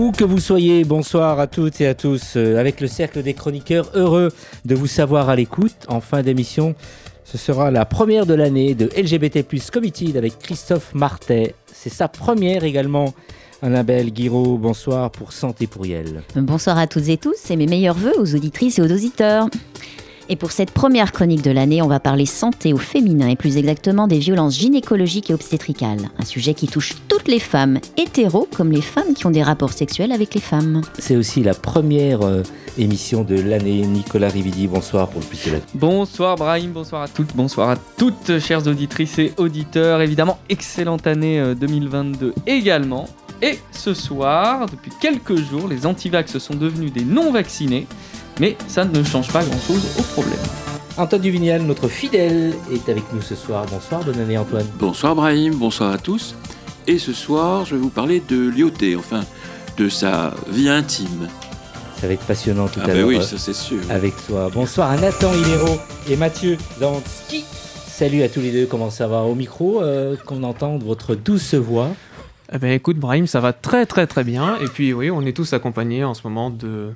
Où que vous soyez, bonsoir à toutes et à tous. Euh, Avec le cercle des chroniqueurs, heureux de vous savoir à l'écoute. En fin d'émission, ce sera la première de l'année de LGBT Committed avec Christophe Martet. C'est sa première également. Annabelle Guiraud, bonsoir pour Santé Pourriel. Bonsoir à toutes et tous et mes meilleurs voeux aux auditrices et aux auditeurs. Et pour cette première chronique de l'année, on va parler santé au féminin et plus exactement des violences gynécologiques et obstétricales. Un sujet qui touche toutes les femmes, hétéros comme les femmes qui ont des rapports sexuels avec les femmes. C'est aussi la première euh, émission de l'année. Nicolas Rividi, bonsoir pour le plus célèbre. Bonsoir Brahim, bonsoir à toutes, bonsoir à toutes, chères auditrices et auditeurs. Évidemment, excellente année euh, 2022 également. Et ce soir, depuis quelques jours, les antivax sont devenus des non-vaccinés. Mais ça ne change pas grand-chose au problème. Antoine Duvignal, notre fidèle, est avec nous ce soir. Bonsoir, bonne année Antoine. Bonsoir Brahim, bonsoir à tous. Et ce soir, je vais vous parler de Lyoté, enfin de sa vie intime. Ça va être passionnant tout ah à ben l'heure. oui, euh, ça c'est sûr. avec toi. Bonsoir à Nathan Hilero et Mathieu Zansky. Salut à tous les deux, comment ça va Au micro, euh, qu'on entende votre douce voix. Eh ben écoute Brahim, ça va très très très bien. Et puis oui, on est tous accompagnés en ce moment de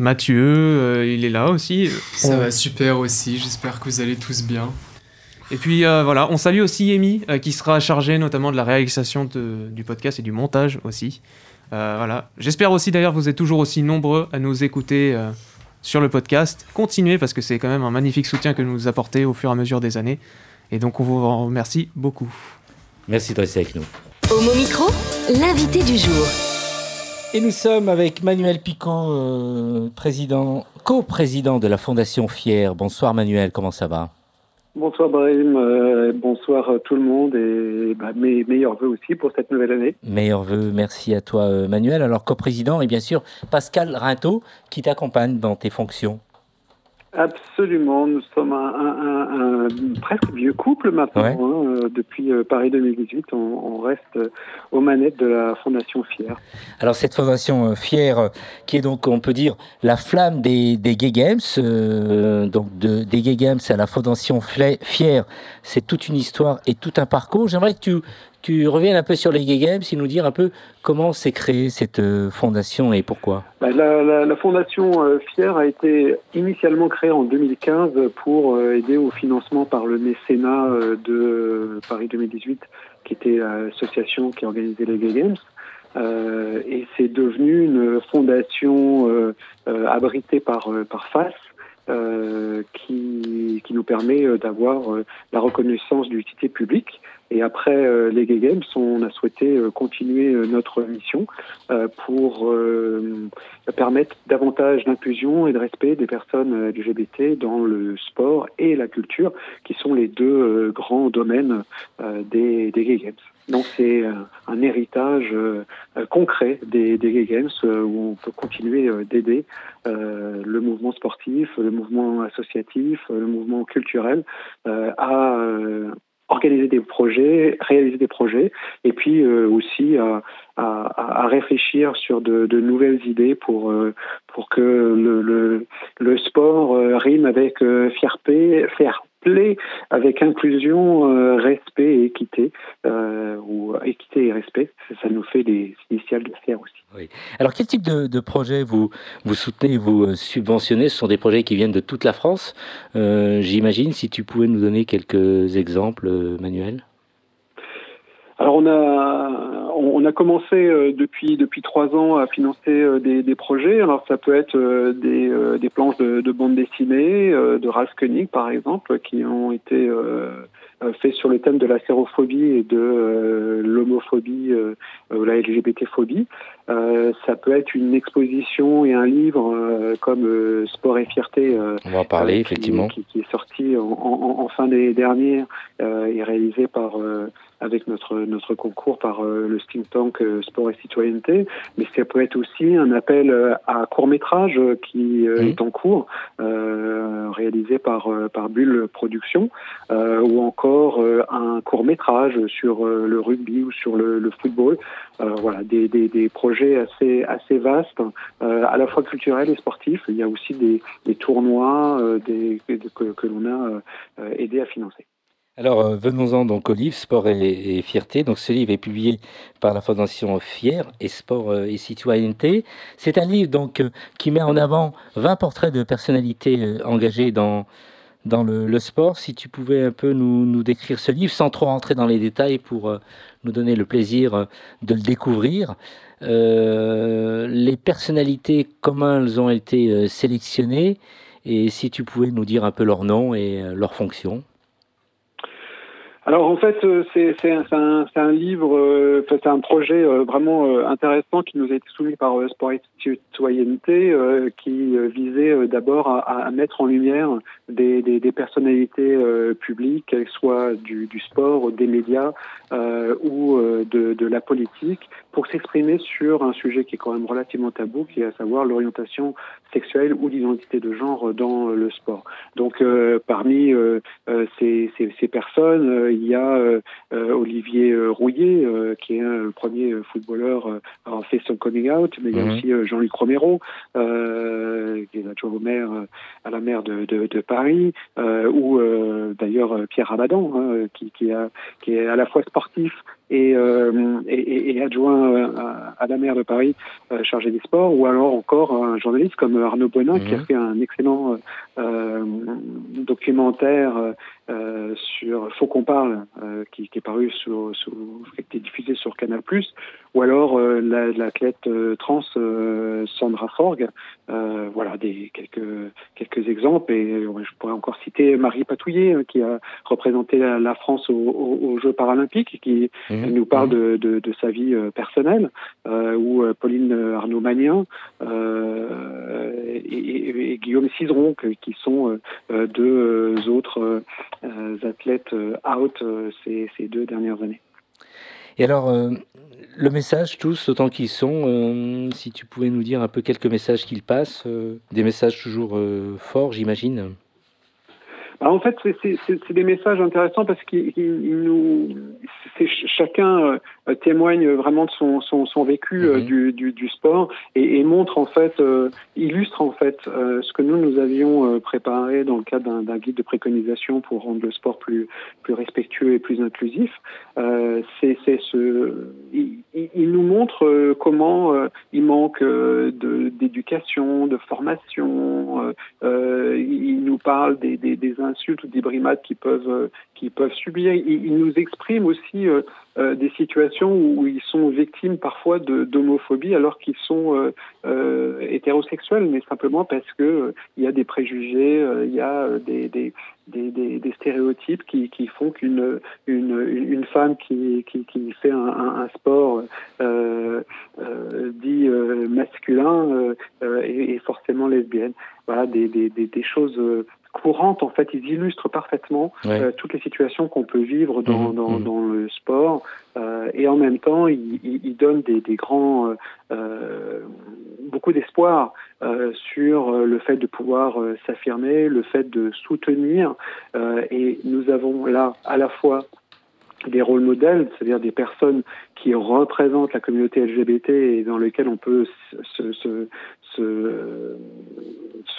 Mathieu, euh, il est là aussi. Ça On- va super aussi, j'espère que vous allez tous bien. Et puis euh, voilà, on salue aussi Amy euh, qui sera chargée notamment de la réalisation de- du podcast et du montage aussi. Euh, voilà. J'espère aussi d'ailleurs que vous êtes toujours aussi nombreux à nous écouter euh, sur le podcast. Continuez parce que c'est quand même un magnifique soutien que vous nous apportez au fur et à mesure des années. Et donc on vous en remercie beaucoup. Merci de rester avec nous. Homo Micro, l'invité du jour. Et nous sommes avec Manuel Picot, euh, président, co-président de la Fondation Fier. Bonsoir Manuel, comment ça va? Bonsoir Brahim, euh, bonsoir euh, tout le monde et bah, mes meilleurs voeux aussi pour cette nouvelle année. Meilleurs vœux, merci à toi Manuel. Alors co-président et bien sûr Pascal Rinto qui t'accompagne dans tes fonctions. Absolument, nous sommes un, un- un- un presque vieux couple maintenant. Ouais. hein, euh, depuis euh, Paris 2018, on, on reste euh, aux manettes de la Fondation Fier. Alors cette fondation Fier, qui est donc, on peut dire, la flamme des, des Gay Games, euh, donc de, des Gay Games à la fondation Fier, c'est toute une histoire et tout un parcours. J'aimerais que tu, tu reviennes un peu sur les Gay Games et nous dire un peu comment s'est créée cette euh, fondation et pourquoi. Bah, La, Fondation euh, Fier a été initialement créée en 2015 pour euh, aider au financement par le mécénat de Paris 2018, qui était l'association qui organisait les Gay Games. Et c'est devenu une fondation abritée par, par FAS. qui, qui nous permet d'avoir la reconnaissance d'utilité publique. Et après euh, les Gay Games, on a souhaité euh, continuer euh, notre mission euh, pour euh, permettre davantage d'inclusion et de respect des personnes euh, LGBT dans le sport et la culture, qui sont les deux grands domaines des, des Gay Games. Donc c'est un héritage concret des, des Gay Games où on peut continuer d'aider le mouvement sportif, le mouvement associatif, le mouvement culturel à organiser des projets, réaliser des projets, et puis euh, aussi à, réfléchir sur de, nouvelles idées pour euh, pour que le, le, sport euh, rime avec fierté, fair avec inclusion, euh, respect et équité, euh, ou équité et respect. Ça, nous fait les initiales de faire aussi. Alors quel type de, de projet vous, vous soutenez, vous euh, subventionnez? Ce sont des projets qui viennent de toute la France, euh, j'imagine. Si tu pouvais nous donner quelques exemples, euh, Manuel Alors on a on a commencé euh, depuis depuis trois ans à financer euh, des, des projets. Alors ça peut être euh, des, des planches de, de bande dessinée de Ralph Koenig par exemple qui ont été faits sur le thème de la sérophobie et de l'homophobie ou la LGBT-phobie. Ça peut être une exposition et un livre comme Sport et fierté On va en parler, qui- effectivement. Qui, qui est sorti en, en- en fin d'année dernière et réalisé par avec notre notre concours par le think tank Sport et Citoyenneté, mais ça peut être aussi un appel à court métrage qui est en cours, réalisé par par Bulle Production, ou encore un court métrage sur le rugby ou sur le, le football. voilà, des, des, des, projets assez assez vastes, à la fois culturels et sportifs. Il y a aussi des, des tournois des, que, que l'on a aidé à financer. Alors, euh, venons-en donc au livre Sport et, Fierté. Donc, ce livre est publié par la Fondation Fier et Sport euh, et Citoyenneté. C'est un livre donc euh, qui met en avant 20 portraits de personnalités engagées dans, dans le, sport. Si tu pouvais un peu nous, décrire ce livre sans trop rentrer dans les détails pour nous donner le plaisir de le découvrir. les personnalités, comment elles ont été sélectionnées et si tu pouvais nous dire un peu leur nom et leur fonction. Alors en fait, euh, c'est un, livre, euh, c'est un projet euh, vraiment intéressant qui nous a été soumis par Sport et Citoyenneté, qui visait d'abord à, mettre en lumière des, personnalités publiques, qu'elles soient du, sport, des médias ou de, la politique, pour s'exprimer sur un sujet qui est quand même relativement tabou, qui est à savoir l'orientation sexuelle ou l'identité de genre dans le sport. Donc parmi ces, ces, ces, personnes, il y a euh, euh, Olivier euh, Rouillet, qui est le premier footballeur à avoir fait son coming out, mais il y a mhm. aussi Jean-Luc Romero, qui est adjoint au maire, à la maire de, de, de Paris, ou d'ailleurs Pierre Ramadan, hein, qui, qui, a, qui est à la fois sportif et, et, et, adjoint à, la maire de Paris chargé des sports, ou alors encore un journaliste comme Arnaud Bonin qui a mhm. fait un excellent euh, documentaire euh, sur Faut qu'on parle, euh, qui, qui, est paru sur, sur, qui a été diffusé sur Canal+, ou alors euh, l'athlète euh, trans Sandra Forg. voilà des quelques quelques exemples et je pourrais encore citer Marie Patouillet qui a représenté la, France aux, Jeux paralympiques qui mmh. nous parle mmh. de, de, de, sa vie personnelle, ou Pauline Arnaud-Magnin et, et, et, Guillaume Cizeron qui sont deux autres euh, athlètes euh, out euh, ces, deux dernières années. Et alors, le message, tous, autant qu'ils sont, si tu pouvais nous dire un peu quelques messages qu'ils passent, des messages toujours forts, j'imagine bah, en fait, c'est des messages intéressants parce qu'ils nous, chacun euh, témoigne vraiment de son, son, son vécu euh, mhm. du, du, du, sport et, et, montre en fait, euh, illustre en fait ce que nous nous avions préparé dans le cadre d'un guide de préconisation pour rendre le sport plus plus respectueux et plus inclusif. c'est ce, il, il, nous montre comment il manque d'éducation, de, formation. il nous parle des, des, des insultes ou des brimades qui peuvent qui peuvent subir. Il, il nous exprime aussi euh, des situations où ils sont victimes parfois d'homophobie alors qu'ils sont euh, euh, hétérosexuels, mais simplement parce que il y a des préjugés, il y a des, des, des, des, stéréotypes qui, font qu'une une, une femme qui, qui, qui fait un, sport euh, euh, dit masculin est, est, forcément lesbienne. Voilà, des, des, des, choses courantes, en fait, ils illustrent parfaitement euh, toutes les situations qu'on peut vivre dans, mmh, dans, mmh. dans le sport. Euh, et en même temps, ils, ils donnent des, des grands, euh, beaucoup d'espoir sur le fait de pouvoir s'affirmer, le fait de soutenir. et nous avons là à la fois des rôles modèles, c'est-à-dire des personnes qui représentent la communauté LGBT et dans lesquelles on peut se, se, se,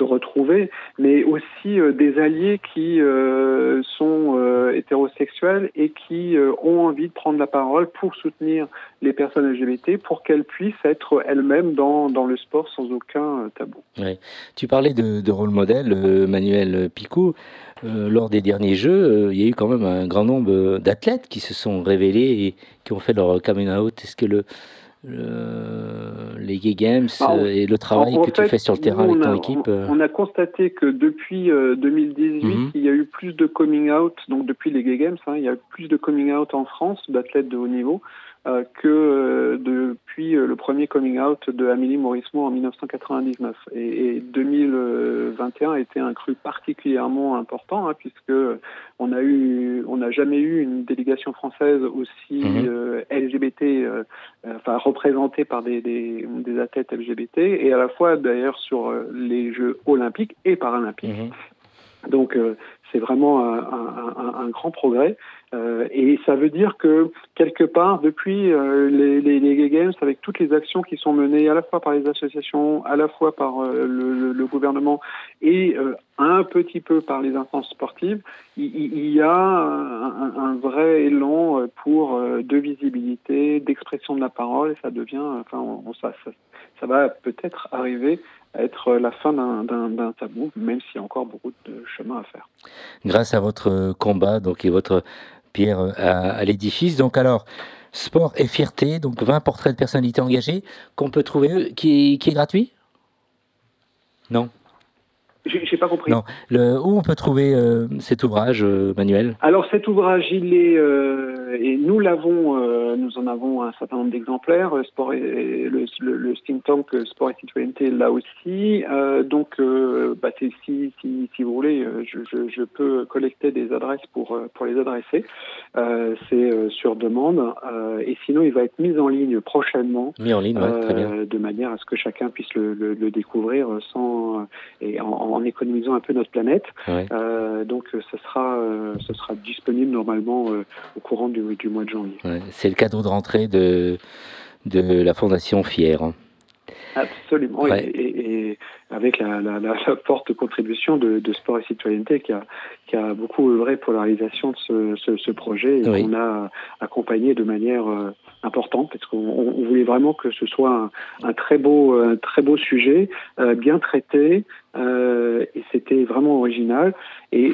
retrouver, mais aussi euh, des alliés qui euh, sont euh, hétérosexuels et qui ont envie de prendre la parole pour soutenir les personnes LGBT, pour qu'elles puissent être elles-mêmes dans, dans le sport sans aucun tabou. Tu parlais de, de rôle modèle, Manuel Picot. lors des derniers Jeux, il y a eu quand même un grand nombre d'athlètes qui se sont révélés et qui ont fait leur coming out. Est-ce que le, les Gay Games bah, et le travail que tu fais sur le terrain avec ton équipe euh. on, a constaté que depuis 2018, mhm. il y a eu plus de coming out, donc depuis les Gay Games, hein, il y a eu plus de coming out en France d'athlètes de haut niveau. Euh, que euh, depuis le premier coming out de Amélie Maurismo en 1999. Et, 2021 a été un cru particulièrement important hein, puisque on a eu, on n'a jamais eu une délégation française aussi mhm. LGBT, enfin représentée par des, des, des, athlètes LGBT et à la fois d'ailleurs sur les Jeux olympiques et paralympiques. Mhm. Donc c'est vraiment un, grand progrès. Euh, et ça veut dire que quelque part, depuis euh, les, Games, avec toutes les actions qui sont menées à la fois par les associations, à la fois par euh, le, gouvernement et un petit peu par les instances sportives, il, y a un, vrai élan pour de visibilité, d'expression de la parole. Et ça devient, enfin, ça, va peut-être arriver être la fin d'un tabou, même s'il y a encore beaucoup de chemin à faire. Grâce à votre combat donc, et votre pierre à, l'édifice. Donc alors, sport et fierté, donc 20 portraits de personnalités engagées qu'on peut trouver, qui, qui est gratuit? Non? J'ai pas compris. Non. Le, où on peut trouver euh, cet ouvrage, euh, Manuel? Alors cet ouvrage, il est euh, et nous l'avons, nous en avons un certain nombre d'exemplaires. Sport et, le, le, le think tank Sport et citoyenneté là aussi. donc, bah, si, si, si, vous voulez, je, je, je, peux collecter des adresses pour pour les adresser. C'est sur demande. et sinon, il va être mis en ligne prochainement. Mis en ligne, très bien. De manière à ce que chacun puisse le, le, découvrir sans et en en économisant un peu notre planète. Euh, donc, euh, ce sera, euh, ce sera disponible normalement au courant du, mois de janvier. C'est le cadeau de rentrée de, de la Fondation Fier. Hein. Absolument, et, avec la, forte contribution de, Sport et Citoyenneté qui a, qui a beaucoup œuvré pour la réalisation de ce, ce, projet et qu'on a accompagné de manière importante parce qu'on voulait vraiment que ce soit un, très beau, un très beau sujet, bien traité, euh, et c'était vraiment original. Et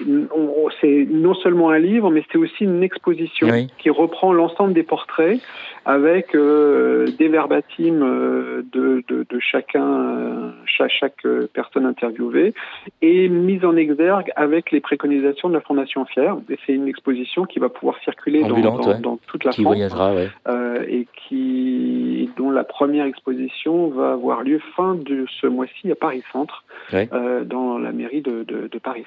c'est non seulement un livre, mais c'est aussi une exposition qui reprend l'ensemble des portraits avec euh, des verbatims euh, de, de, de, chacun, chaque, chaque, personne interviewée, et mise en exergue avec les préconisations de la Fondation Fier. Et c'est une exposition qui va pouvoir circuler dans, dans, dans, toute la qui France. Voyagera, euh, et qui, dont la première exposition va avoir lieu fin de ce mois-ci à Paris Centre. Euh, dans la mairie de, Paris.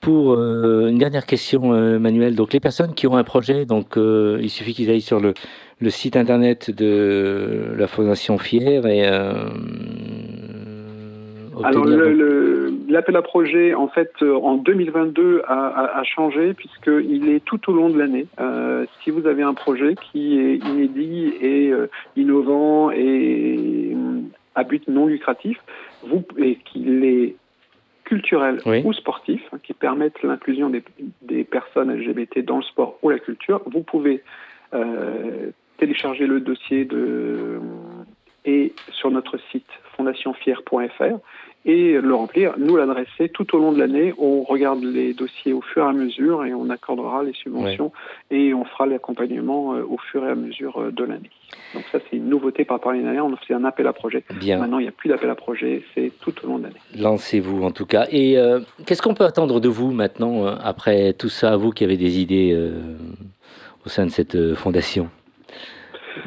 Pour euh, une dernière question, euh, Manuel, donc les personnes qui ont un projet, donc il suffit qu'ils aillent sur le, site internet de la Fondation Fier et alors l'appel à projet, en fait, en 2022 a, a, changé puisqu'il est tout au long de l'année. si vous avez un projet qui est inédit et innovant et à but non lucratif, vous, et qu'il est culturel ou sportif, hein, qui permettent l'inclusion des, des, personnes LGBT dans le sport ou la culture, vous pouvez euh, télécharger le dossier de, et sur notre site fondationfier.fr et le remplir, nous l'adresser tout au long de l'année. On regarde les dossiers au fur et à mesure et on accordera les subventions et on fera l'accompagnement euh, au fur et à mesure euh, de l'année. Donc ça, c'est une nouveauté par rapport à l'année dernière. On fait un appel à projet. Bien. Maintenant, il n'y a plus d'appel à projet, c'est tout au long de l'année. Lancez-vous en tout cas. Et euh, qu'est-ce qu'on peut attendre de vous maintenant, après tout ça, vous qui avez des idées au sein de cette fondation?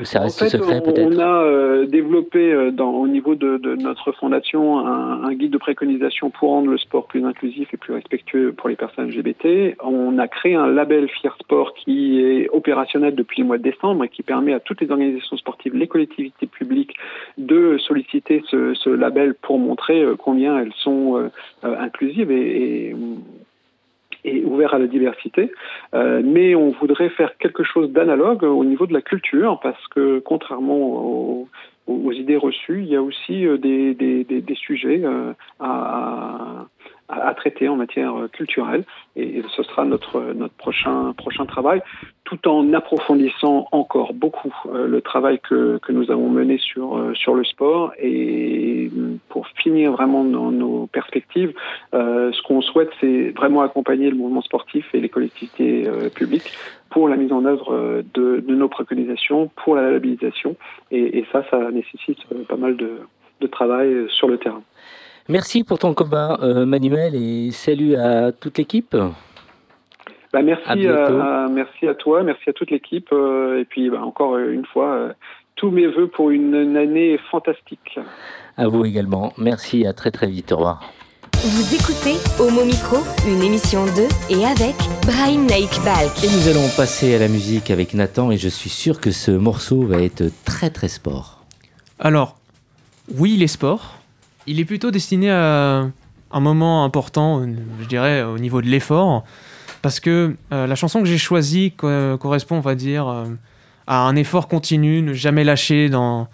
Ça reste en fait, secret peut-être On a euh, développé euh, dans, au niveau de, de notre fondation un, un, guide de préconisation pour rendre le sport plus inclusif et plus respectueux pour les personnes LGBT. On a créé un label Fier Sport qui est opérationnel depuis le mois de décembre et qui permet à toutes les organisations sportives, les collectivités publiques de solliciter ce, ce label pour montrer euh, combien elles sont inclusives et, et et ouvert à la diversité. Euh, mais on voudrait faire quelque chose d'analogue au niveau de la culture, parce que contrairement aux, idées reçues, il y a aussi euh, des, des, des, sujets euh, à, à, traiter en matière euh, culturelle. Et, ce sera notre, notre prochain, prochain travail, tout en approfondissant encore beaucoup euh, le travail que, que nous avons mené sur, euh, sur le sport. Et pour finir vraiment dans nos perspectives, ce qu'on souhaite, c'est vraiment accompagner le mouvement sportif et les collectivités publiques pour la mise en œuvre de, de, nos préconisations, pour la labellisation. Et, et ça, ça nécessite pas mal de, de travail sur le terrain. Merci pour ton combat, euh, Manuel, et salut à toute l'équipe. Bah, merci, à, merci à toi, merci à toute l'équipe. et puis bah, encore une fois, tous mes voeux pour une, année fantastique. À vous également. Merci, à très très vite. Au revoir. Vous écoutez Homo Micro, une émission de et avec Brahim Naik Balk. Et nous allons passer à la musique avec Nathan et je suis sûr que ce morceau va être très très sport. Alors, oui, il est sport. Il est plutôt destiné à un moment important, je dirais, au niveau de l'effort. Parce que euh, la chanson que j'ai choisie correspond, on va dire, euh, à un effort continu, ne jamais lâcher dans,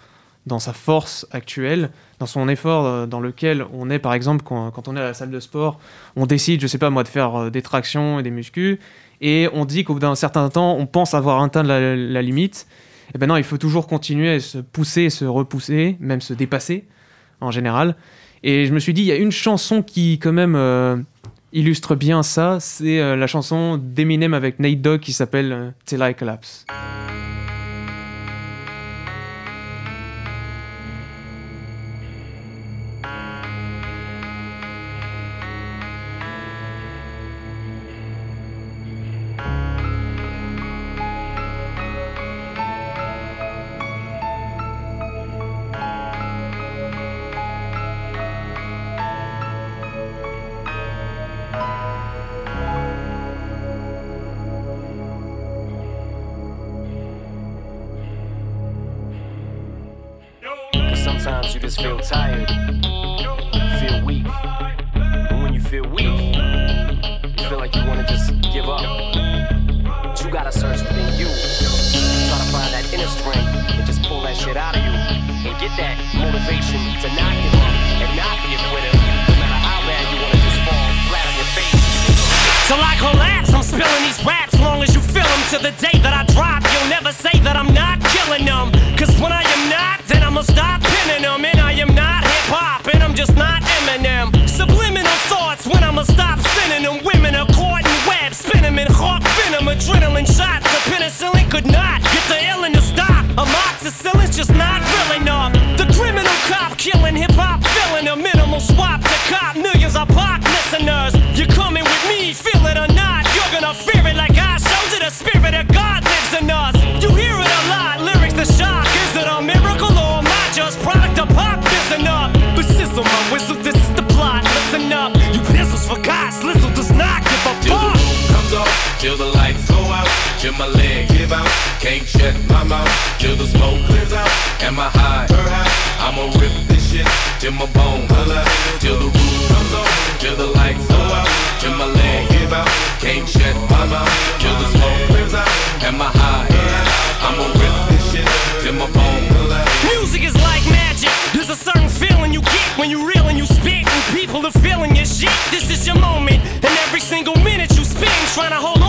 dans sa force actuelle, dans son effort euh, dans lequel on est, par exemple, quand, on est à la salle de sport, on décide, je sais pas moi, de faire des tractions et des muscles, et on dit qu'au bout d'un certain temps, on pense avoir atteint la, limite. Et ben non, il faut toujours continuer à se pousser, se repousser, même se dépasser, en général. Et je me suis dit, il y a une chanson qui, quand même, euh, illustre bien ça, c'est la chanson d'Eminem avec Nate Dogg qui s'appelle Till I Collapse. Till I collapse, I'm spilling these raps long as you feel them. To the day that I drop, you'll never say that I'm not killing them. Cause when I am not, then I'ma stop pinning them. And I am not hip hop, and I'm just not Eminem. Subliminal thoughts when I'ma stop sending them. Women are caught in webs, spin them in hawk venom, adrenaline shots. The penicillin could not get the illin to stop. Amoxicillin's just not my leg give out. Can't shut my mouth till the smoke clears out. Am I high? I'ma rip this shit till my bone till the roof comes on, till the lights go out, till my leg give out. Can't shut my mouth till the smoke clears out. Am I high? I'ma rip this shit till my bone Music is like magic. There's a certain feeling you get when you reel and you spit, and people are feeling your shit. This is your moment, and every single minute you spend trying to hold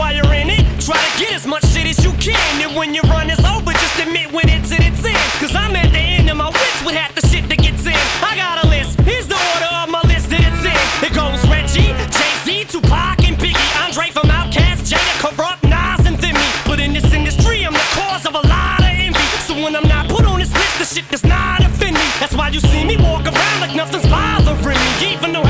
while you're in it, try to get as much shit as you can. And when your run is over, just admit when it's at its end. Cause I'm at the end of my wits with half the shit that gets in. I got a list, here's the order of my list that it's in. It goes Reggie, Jay Z, Tupac, and Biggie, Andre from Outkast, Jada, Corrupt, Nas, and Thimmy. But in this industry, I'm the cause of a lot of envy. So when I'm not put on this list, the shit does not offend me. That's why you see me walk around like nothing's bothering me. Even though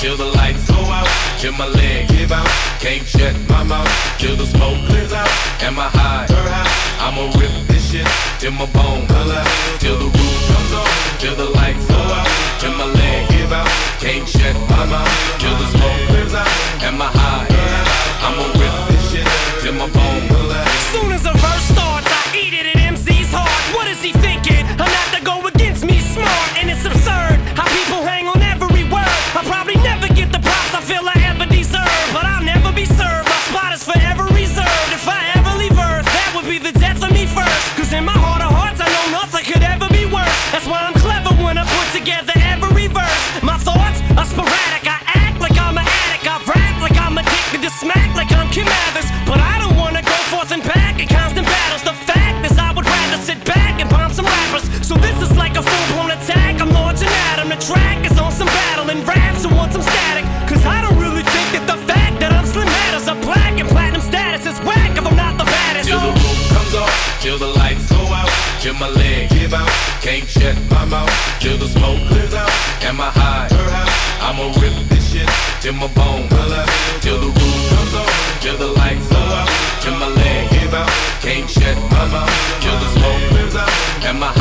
till the lights go out, till my leg give out. Can't shut my mouth till the smoke clears out. and I high? I'ma rip this shit till my bone till the roof comes off, till the lights go out, till my leg give out. Can't shut my mouth till the smoke I'ma rip this shit till my bone till the roof comes on, till the lights go out, till my leg give out. Can't shut my mouth till the smoke clears out. Am I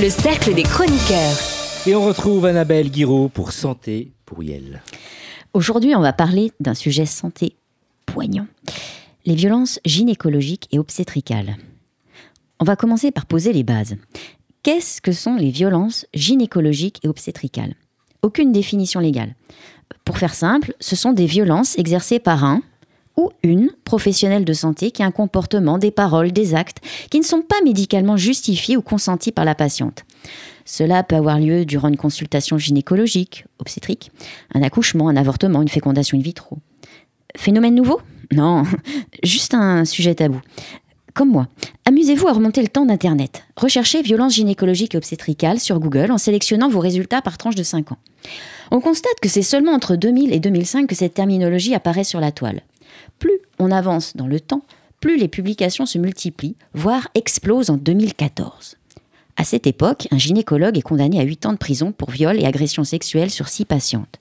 le cercle des chroniqueurs. Et on retrouve Annabelle Guiraud pour Santé pour Yel. Aujourd'hui, on va parler d'un sujet santé poignant. Les violences gynécologiques et obstétricales. On va commencer par poser les bases. Qu'est-ce que sont les violences gynécologiques et obstétricales? Aucune définition légale. Pour faire simple, ce sont des violences exercées par un ou une professionnelle de santé qui a un comportement, des paroles, des actes qui ne sont pas médicalement justifiés ou consentis par la patiente. Cela peut avoir lieu durant une consultation gynécologique, obstétrique, un accouchement, un avortement, une fécondation in vitro. Phénomène nouveau? Non, juste un sujet tabou. Comme moi, amusez-vous à remonter le temps d'Internet. Recherchez violences gynécologiques et obstétricales sur Google en sélectionnant vos résultats par tranche de 5 ans. On constate que c'est seulement entre 2000 et 2005 que cette terminologie apparaît sur la toile. Plus on avance dans le temps, plus les publications se multiplient, voire explosent en 2014. À cette époque, un gynécologue est condamné à 8 ans de prison pour viol et agression sexuelle sur 6 patientes.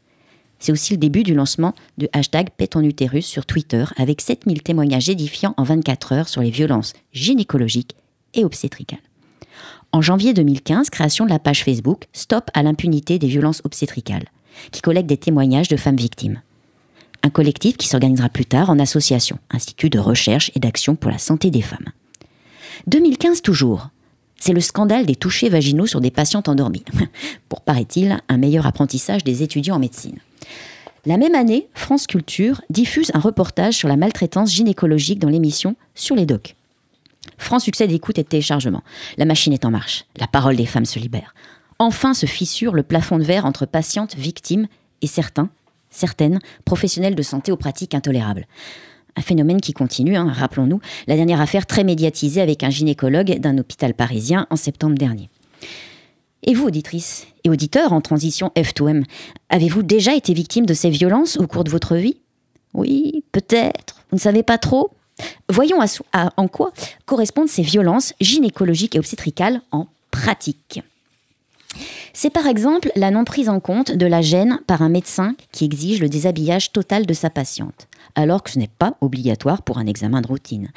C'est aussi le début du lancement de hashtag Utérus sur Twitter avec 7000 témoignages édifiants en 24 heures sur les violences gynécologiques et obstétricales. En janvier 2015, création de la page Facebook Stop à l'impunité des violences obstétricales, qui collecte des témoignages de femmes victimes. Un collectif qui s'organisera plus tard en association, Institut de recherche et d'action pour la santé des femmes. 2015 toujours. C'est le scandale des touchés vaginaux sur des patientes endormies, pour, paraît-il, un meilleur apprentissage des étudiants en médecine. La même année, France Culture diffuse un reportage sur la maltraitance gynécologique dans l'émission Sur les docs. Franc succès d'écoute et de téléchargement. La machine est en marche. La parole des femmes se libère. Enfin se fissure le plafond de verre entre patientes, victimes et certains, certaines, professionnels de santé aux pratiques intolérables. Un phénomène qui continue, hein, rappelons-nous, la dernière affaire très médiatisée avec un gynécologue d'un hôpital parisien en septembre dernier. Et vous, auditrices et auditeurs en transition F2M, avez-vous déjà été victime de ces violences au cours de votre vie? Oui, peut-être. Vous ne savez pas trop Voyons en quoi correspondent ces violences gynécologiques et obstétricales en pratique. C'est par exemple la non prise en compte de la gêne par un médecin qui exige le déshabillage total de sa patiente, alors que ce n'est pas obligatoire pour un examen de routine.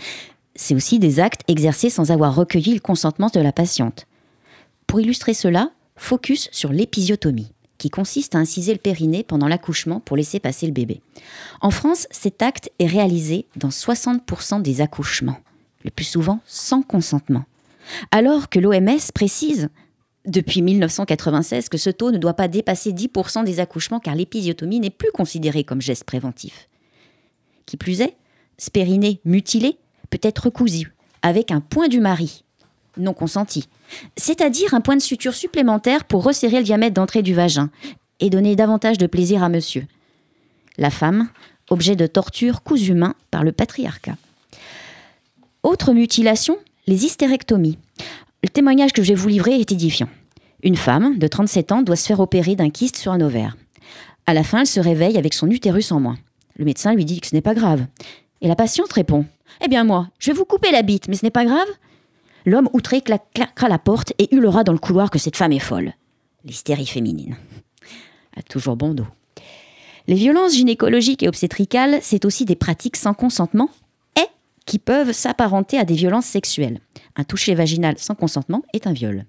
C'est aussi des actes exercés sans avoir recueilli le consentement de la patiente. Pour illustrer cela, focus sur l'épisiotomie, qui consiste à inciser le périnée pendant l'accouchement pour laisser passer le bébé. En France, cet acte est réalisé dans 60% des accouchements, le plus souvent sans consentement. Alors que l'OMS précise depuis 1996 que ce taux ne doit pas dépasser 10% des accouchements car l'épisiotomie n'est plus considérée comme geste préventif. Qui plus est, ce périnée mutilé peut être recousu avec un point du mari non consenti, c'est-à-dire un point de suture supplémentaire pour resserrer le diamètre d'entrée du vagin et donner davantage de plaisir à monsieur. La femme, objet de torture cousu humain par le patriarcat. Autre mutilation, les hystérectomies. Le témoignage que je vais vous livrer est édifiant. Une femme de 37 ans doit se faire opérer d'un kyste sur un ovaire. À la fin, elle se réveille avec son utérus en moins. Le médecin lui dit que ce n'est pas grave. Et la patiente répond Eh bien, moi, je vais vous couper la bite, mais ce n'est pas grave? L'homme outré claquera la porte et hurlera dans le couloir que cette femme est folle. L'hystérie féminine. A toujours bon dos. Les violences gynécologiques et obstétricales, c'est aussi des pratiques sans consentement et qui peuvent s'apparenter à des violences sexuelles. Un toucher vaginal sans consentement est un viol.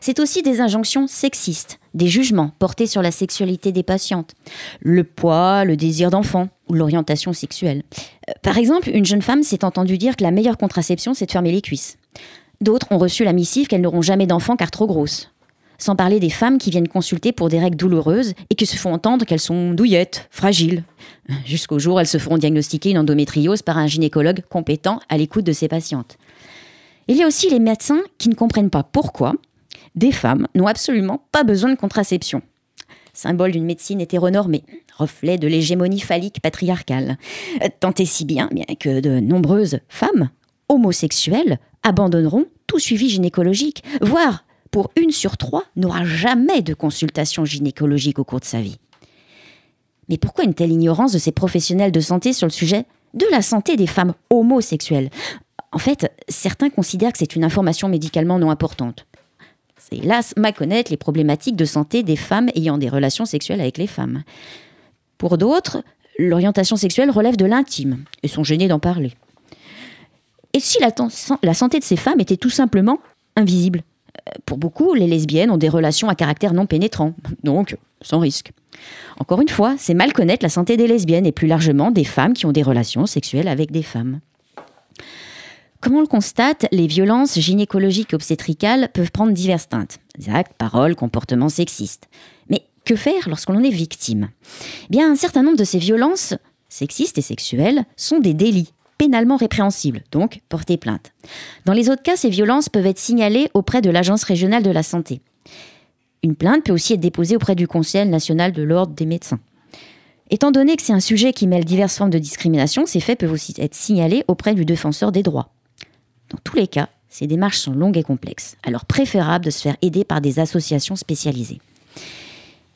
C'est aussi des injonctions sexistes, des jugements portés sur la sexualité des patientes, le poids, le désir d'enfant ou l'orientation sexuelle. Euh, par exemple, une jeune femme s'est entendue dire que la meilleure contraception, c'est de fermer les cuisses. D'autres ont reçu la missive qu'elles n'auront jamais d'enfant car trop grosses. Sans parler des femmes qui viennent consulter pour des règles douloureuses et qui se font entendre qu'elles sont douillettes, fragiles. Jusqu'au jour elles se feront diagnostiquer une endométriose par un gynécologue compétent à l'écoute de ses patientes. Il y a aussi les médecins qui ne comprennent pas pourquoi des femmes n'ont absolument pas besoin de contraception. Symbole d'une médecine hétéronormée, reflet de l'hégémonie phallique patriarcale. Tant et si bien, bien que de nombreuses femmes homosexuelles abandonneront tout suivi gynécologique, voire pour une sur trois n'aura jamais de consultation gynécologique au cours de sa vie. Mais pourquoi une telle ignorance de ces professionnels de santé sur le sujet de la santé des femmes homosexuelles? En fait, certains considèrent que c'est une information médicalement non importante. C'est hélas mal connaître les problématiques de santé des femmes ayant des relations sexuelles avec les femmes. Pour d'autres, l'orientation sexuelle relève de l'intime et sont gênés d'en parler. Et si la, la santé de ces femmes était tout simplement invisible? Pour beaucoup, les lesbiennes ont des relations à caractère non pénétrant, donc sans risque. Encore une fois, c'est mal connaître la santé des lesbiennes et plus largement des femmes qui ont des relations sexuelles avec des femmes. Comme on le constate, les violences gynécologiques obstétricales peuvent prendre diverses teintes. Actes, paroles, comportements sexistes. Mais que faire lorsqu'on en est victime? Eh Bien, un certain nombre de ces violences sexistes et sexuelles sont des délits pénalement répréhensibles, donc porter plainte. Dans les autres cas, ces violences peuvent être signalées auprès de l'Agence régionale de la santé. Une plainte peut aussi être déposée auprès du Conseil national de l'ordre des médecins. Étant donné que c'est un sujet qui mêle diverses formes de discrimination, ces faits peuvent aussi être signalés auprès du défenseur des droits. Dans tous les cas, ces démarches sont longues et complexes, alors préférable de se faire aider par des associations spécialisées.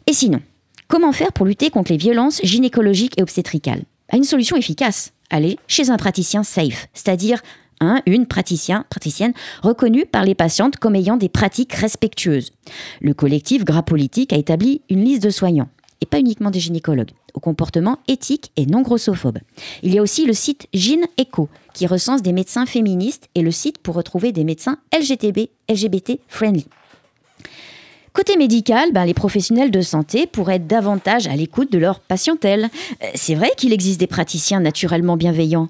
Et sinon, comment faire pour lutter contre les violences gynécologiques et obstétricales? Une solution efficace, aller chez un praticien safe, c'est-à-dire un, une praticien, praticienne reconnue par les patientes comme ayant des pratiques respectueuses. Le collectif Gras Politique a établi une liste de soignants, et pas uniquement des gynécologues, au comportement éthique et non grossophobe. Il y a aussi le site Gyn Echo, qui recense des médecins féministes, et le site pour retrouver des médecins LGTB, LGBT friendly. Côté médical, ben, les professionnels de santé pourraient être davantage à l'écoute de leur patientèle. Euh, c'est vrai qu'il existe des praticiens naturellement bienveillants,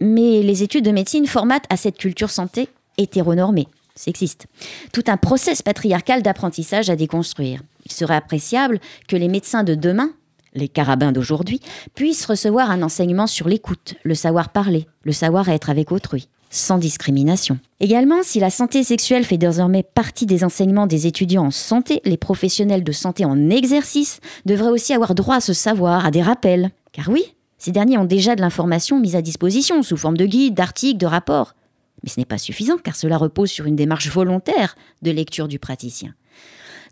mais les études de médecine formatent à cette culture santé hétéronormée, sexiste. Tout un process patriarcal d'apprentissage à déconstruire. Il serait appréciable que les médecins de demain, les carabins d'aujourd'hui, puissent recevoir un enseignement sur l'écoute, le savoir parler, le savoir être avec autrui sans discrimination. Également, si la santé sexuelle fait désormais partie des enseignements des étudiants en santé, les professionnels de santé en exercice devraient aussi avoir droit à ce savoir, à des rappels. Car oui, ces derniers ont déjà de l'information mise à disposition sous forme de guides, d'articles, de rapports. Mais ce n'est pas suffisant car cela repose sur une démarche volontaire de lecture du praticien.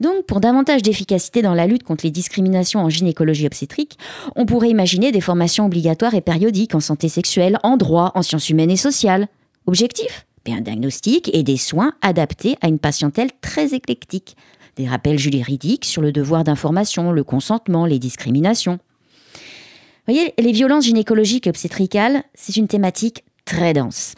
Donc, pour davantage d'efficacité dans la lutte contre les discriminations en gynécologie obstétrique, on pourrait imaginer des formations obligatoires et périodiques en santé sexuelle, en droit, en sciences humaines et sociales, Objectif? Un diagnostic et des soins adaptés à une patientèle très éclectique. Des rappels juridiques sur le devoir d'information, le consentement, les discriminations. Vous voyez, les violences gynécologiques et obstétricales, c'est une thématique très dense.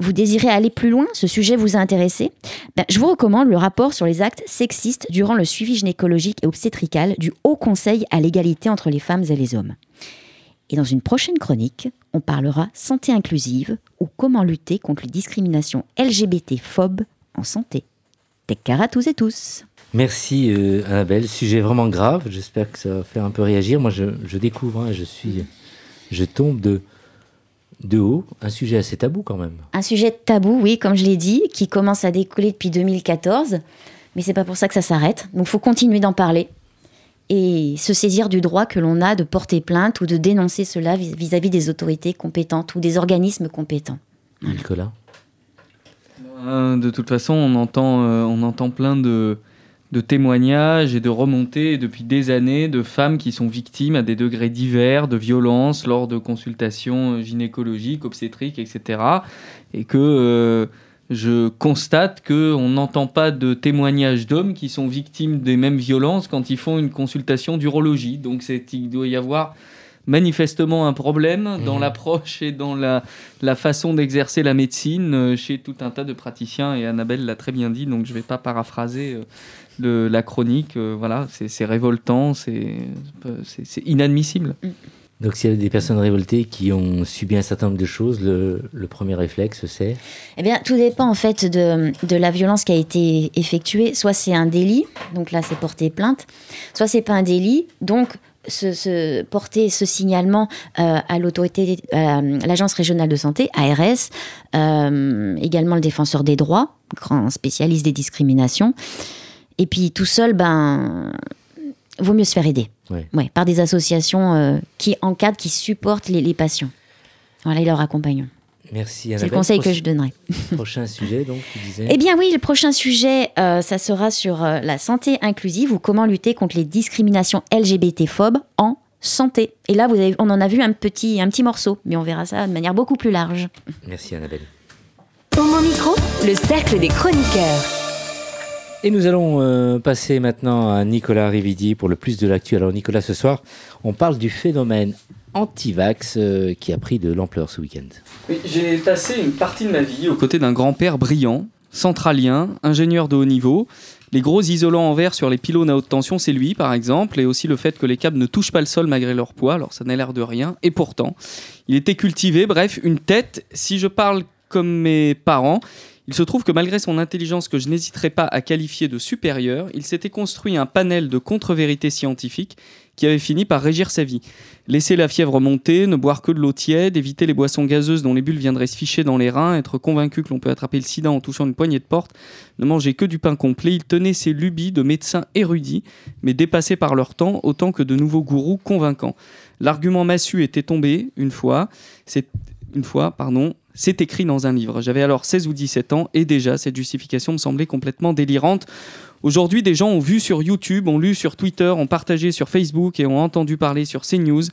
Vous désirez aller plus loin Ce sujet vous a intéressé ben, Je vous recommande le rapport sur les actes sexistes durant le suivi gynécologique et obstétrical du Haut Conseil à l'égalité entre les femmes et les hommes. Et dans une prochaine chronique, on parlera santé inclusive ou comment lutter contre les discriminations LGBT-phobes en santé. Tekka à tous et tous. Merci euh, Annabelle, sujet vraiment grave. J'espère que ça va faire un peu réagir. Moi, je, découvre, hein, je suis, je tombe de de haut, un sujet assez tabou quand même. Un sujet tabou, oui, comme je l'ai dit, qui commence à décoller depuis 2014, mais c'est pas pour ça que ça s'arrête. Donc, il faut continuer d'en parler et se saisir du droit que l'on a de porter plainte ou de dénoncer cela vis-à-vis des autorités compétentes ou des organismes compétents. Nicolas? Euh, De toute façon, on entend, euh, on entend plein de, de témoignages et de remontées depuis des années de femmes qui sont victimes à des degrés divers de violences lors de consultations gynécologiques, obstétriques, etc. Et que euh, je constate qu'on n'entend pas de témoignages d'hommes qui sont victimes des mêmes violences quand ils font une consultation d'urologie. Donc il doit y avoir manifestement un problème dans mmh. l'approche et dans la, la façon d'exercer la médecine euh, chez tout un tas de praticiens. Et Annabelle l'a très bien dit, donc je ne vais pas paraphraser euh, la chronique. Euh, voilà, c'est révoltant, c'est inadmissible. Mmh. Donc s'il y a des personnes révoltées qui ont subi un certain nombre de choses, le, le premier réflexe, c'est? Eh bien, tout dépend en fait de, de la violence qui a été effectuée. Soit c'est un délit, donc là c'est porter plainte, soit c'est pas un délit, donc se, se- porter ce signalement euh, à l'autorité, à l'agence régionale de santé, ARS, euh, également le défenseur des droits, grand spécialiste des discriminations. Et puis tout seul, ben, vaut mieux se faire aider. Ouais. Ouais, par des associations euh, qui encadrent, qui supportent les, les patients. Voilà, et leur accompagnent. Merci C'est le conseil que je donnerais. Prochain sujet, donc, tu disais Eh bien oui, le prochain sujet, euh, ça sera sur euh, la santé inclusive ou comment lutter contre les discriminations LGBT-phobes en santé. Et là, vous avez, on en a vu un petit, un petit morceau, mais on verra ça de manière beaucoup plus large. Merci Annabelle. Homo Micro, le cercle des chroniqueurs. Et nous allons euh, passer maintenant à Nicolas Rividi pour le plus de l'actu. Alors Nicolas, ce soir, on parle du phénomène anti-vax euh, qui a pris de l'ampleur ce week-end. Oui, J'ai passé une partie de ma vie aux côtés d'un grand-père brillant, centralien, ingénieur de haut niveau. Les gros isolants en verre sur les pylônes à haute tension, c'est lui par exemple, et aussi le fait que les câbles ne touchent pas le sol malgré leur poids, alors ça n'a l'air de rien, et pourtant, il était cultivé, bref, une tête, si je parle comme mes parents, il se trouve que malgré son intelligence que je n'hésiterai pas à qualifier de supérieure, il s'était construit un panel de contre-vérités scientifiques qui avait fini par régir sa vie. Laisser la fièvre monter, ne boire que de l'eau tiède, éviter les boissons gazeuses dont les bulles viendraient se ficher dans les reins, être convaincu que l'on peut attraper le sida en touchant une poignée de porte, ne manger que du pain complet, il tenait ses lubies de médecins érudits, mais dépassés par leur temps autant que de nouveaux gourous convaincants. L'argument massu était tombé une fois, c'est une fois, pardon, c'est écrit dans un livre. J'avais alors 16 ou 17 ans et déjà cette justification me semblait complètement délirante. Aujourd'hui, des gens ont vu sur YouTube, ont lu sur Twitter, ont partagé sur Facebook et ont entendu parler sur CNews.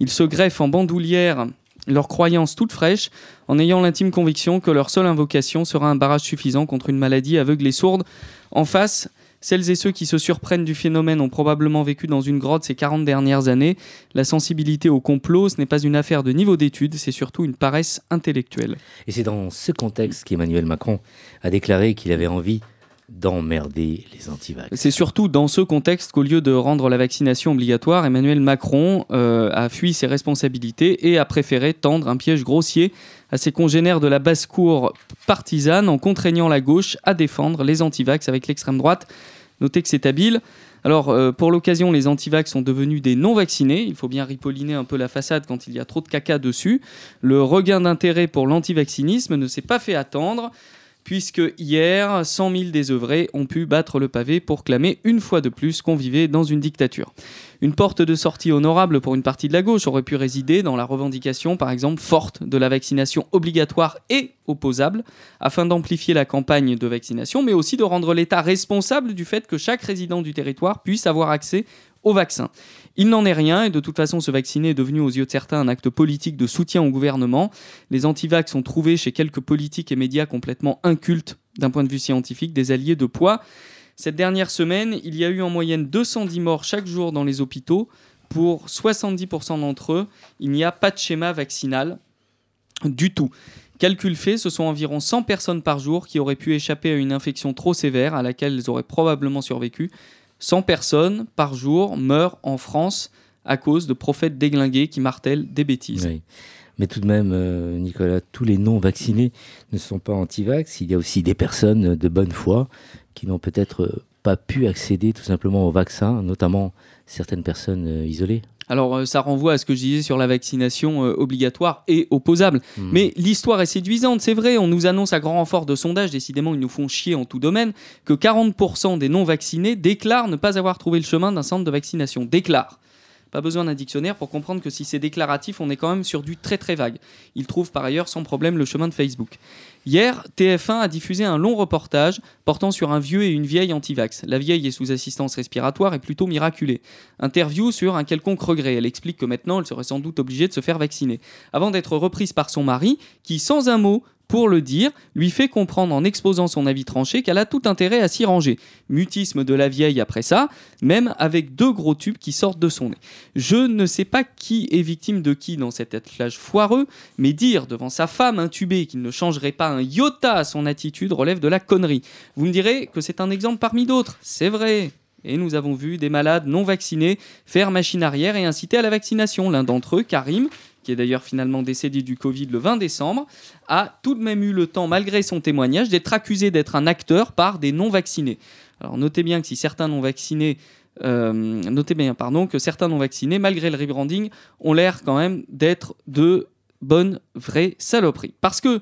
Ils se greffent en bandoulière leurs croyances toutes fraîches en ayant l'intime conviction que leur seule invocation sera un barrage suffisant contre une maladie aveugle et sourde. En face, celles et ceux qui se surprennent du phénomène ont probablement vécu dans une grotte ces 40 dernières années. La sensibilité au complot, ce n'est pas une affaire de niveau d'études, c'est surtout une paresse intellectuelle. Et c'est dans ce contexte qu'Emmanuel Macron a déclaré qu'il avait envie d'emmerder les anti-vax. C'est surtout dans ce contexte qu'au lieu de rendre la vaccination obligatoire, Emmanuel Macron euh, a fui ses responsabilités et a préféré tendre un piège grossier à ses congénères de la basse-cour partisane en contraignant la gauche à défendre les antivax avec l'extrême droite. Notez que c'est habile. Alors, euh, pour l'occasion, les antivax sont devenus des non-vaccinés. Il faut bien ripolliner un peu la façade quand il y a trop de caca dessus. Le regain d'intérêt pour l'antivaccinisme ne s'est pas fait attendre puisque hier, 100 000 désœuvrés ont pu battre le pavé pour clamer une fois de plus qu'on vivait dans une dictature. Une porte de sortie honorable pour une partie de la gauche aurait pu résider dans la revendication, par exemple, forte de la vaccination obligatoire et opposable, afin d'amplifier la campagne de vaccination, mais aussi de rendre l'État responsable du fait que chaque résident du territoire puisse avoir accès au vaccin. Il n'en est rien et de toute façon se vacciner est devenu aux yeux de certains un acte politique de soutien au gouvernement. Les antivax ont trouvé chez quelques politiques et médias complètement incultes d'un point de vue scientifique des alliés de poids. Cette dernière semaine, il y a eu en moyenne 210 morts chaque jour dans les hôpitaux. Pour 70% d'entre eux, il n'y a pas de schéma vaccinal du tout. Calcul fait, ce sont environ 100 personnes par jour qui auraient pu échapper à une infection trop sévère à laquelle elles auraient probablement survécu. 100 personnes par jour meurent en France à cause de prophètes déglingués qui martèlent des bêtises. Oui. Mais tout de même, euh, Nicolas, tous les non-vaccinés ne sont pas anti-vax. Il y a aussi des personnes de bonne foi qui n'ont peut-être euh, pas pu accéder tout simplement au vaccin, notamment certaines personnes euh, isolées. Alors ça renvoie à ce que je disais sur la vaccination euh, obligatoire et opposable. Hmm. Mais l'histoire est séduisante, c'est vrai, on nous annonce à grand renfort de sondages, décidément ils nous font chier en tout domaine, que 40% des non-vaccinés déclarent ne pas avoir trouvé le chemin d'un centre de vaccination. Déclarent. Pas besoin d'un dictionnaire pour comprendre que si c'est déclaratif, on est quand même sur du très très vague. Ils trouvent par ailleurs sans problème le chemin de Facebook. Hier, TF1 a diffusé un long reportage portant sur un vieux et une vieille anti-vax. La vieille est sous assistance respiratoire et plutôt miraculée. Interview sur un quelconque regret. Elle explique que maintenant, elle serait sans doute obligée de se faire vacciner. Avant d'être reprise par son mari, qui, sans un mot, pour le dire, lui fait comprendre en exposant son avis tranché qu'elle a tout intérêt à s'y ranger. Mutisme de la vieille après ça, même avec deux gros tubes qui sortent de son nez. Je ne sais pas qui est victime de qui dans cet attelage foireux, mais dire devant sa femme intubée qu'il ne changerait pas un iota à son attitude relève de la connerie. Vous me direz que c'est un exemple parmi d'autres, c'est vrai. Et nous avons vu des malades non vaccinés faire machine arrière et inciter à la vaccination. L'un d'entre eux, Karim, qui est d'ailleurs finalement décédé du Covid le 20 décembre, a tout de même eu le temps, malgré son témoignage, d'être accusé d'être un acteur par des non-vaccinés. Alors notez bien que si certains non-vaccinés euh, notez bien, pardon, que certains non vaccinés, malgré le rebranding, ont l'air quand même d'être de bonnes, vraies saloperies. Parce que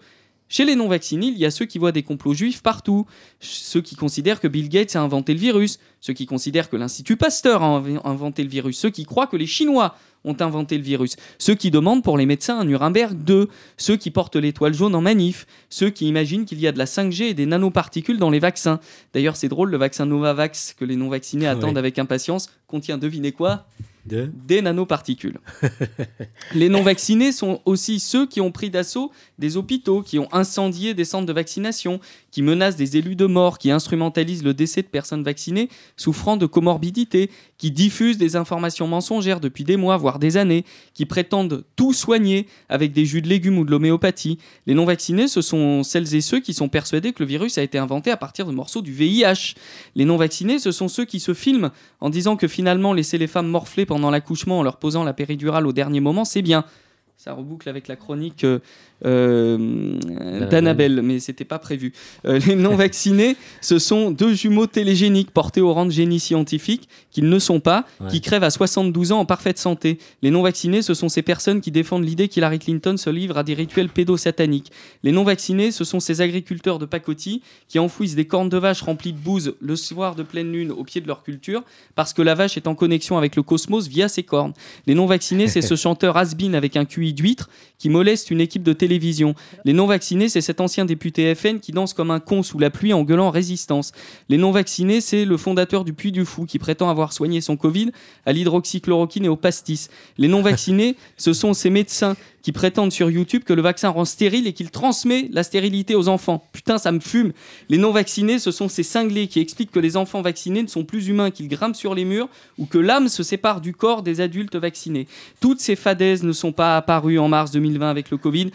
chez les non vaccinés, il y a ceux qui voient des complots juifs partout, ceux qui considèrent que Bill Gates a inventé le virus, ceux qui considèrent que l'Institut Pasteur a inv- inventé le virus, ceux qui croient que les Chinois ont inventé le virus, ceux qui demandent pour les médecins un Nuremberg 2, ceux qui portent l'étoile jaune en manif, ceux qui imaginent qu'il y a de la 5G et des nanoparticules dans les vaccins. D'ailleurs, c'est drôle, le vaccin Novavax que les non-vaccinés attendent Oui. avec impatience contient, devinez quoi? De Des nanoparticules. les non-vaccinés sont aussi ceux qui ont pris d'assaut des hôpitaux, qui ont incendié des centres de vaccination, qui menacent des élus de mort, qui instrumentalisent le décès de personnes vaccinées souffrant de comorbidité, qui diffusent des informations mensongères depuis des mois, voire des années, qui prétendent tout soigner avec des jus de légumes ou de l'homéopathie. Les non-vaccinés, ce sont celles et ceux qui sont persuadés que le virus a été inventé à partir de morceaux du VIH. Les non-vaccinés, ce sont ceux qui se filment en disant que finalement laisser les femmes morfler pendant l'accouchement en leur posant la péridurale au dernier moment, c'est bien. Ça reboucle avec la chronique euh, euh, d'Annabelle, mais c'était pas prévu. Euh, les non-vaccinés, ce sont deux jumeaux télégéniques portés au rang de génie scientifique, qu'ils ne sont pas, Ouais. qui crèvent à 72 ans en parfaite santé. Les non-vaccinés, ce sont ces personnes qui défendent l'idée qu'Hillary Clinton se livre à des rituels pédosataniques. Les non-vaccinés, ce sont ces agriculteurs de pacotille qui enfouissent des cornes de vache remplies de bouse le soir de pleine lune au pied de leur culture parce que la vache est en connexion avec le cosmos via ses cornes. Les non-vaccinés, c'est ce chanteur has avec un QI d'huître qui moleste une équipe de télévision. Les non-vaccinés, c'est cet ancien député FN qui danse comme un con sous la pluie en gueulant résistance. Les non-vaccinés, c'est le fondateur du Puy du Fou qui prétend avoir soigné son Covid à l'hydroxychloroquine et au pastis. Les non-vaccinés, ce sont ces médecins qui prétendent sur YouTube que le vaccin rend stérile et qu'il transmet la stérilité aux enfants. Putain, ça me fume. Les non-vaccinés, ce sont ces cinglés qui expliquent que les enfants vaccinés ne sont plus humains, qu'ils grimpent sur les murs ou que l'âme se sépare du corps des adultes vaccinés. Toutes ces fadaises ne sont pas apparues en mars 2020 avec le Covid.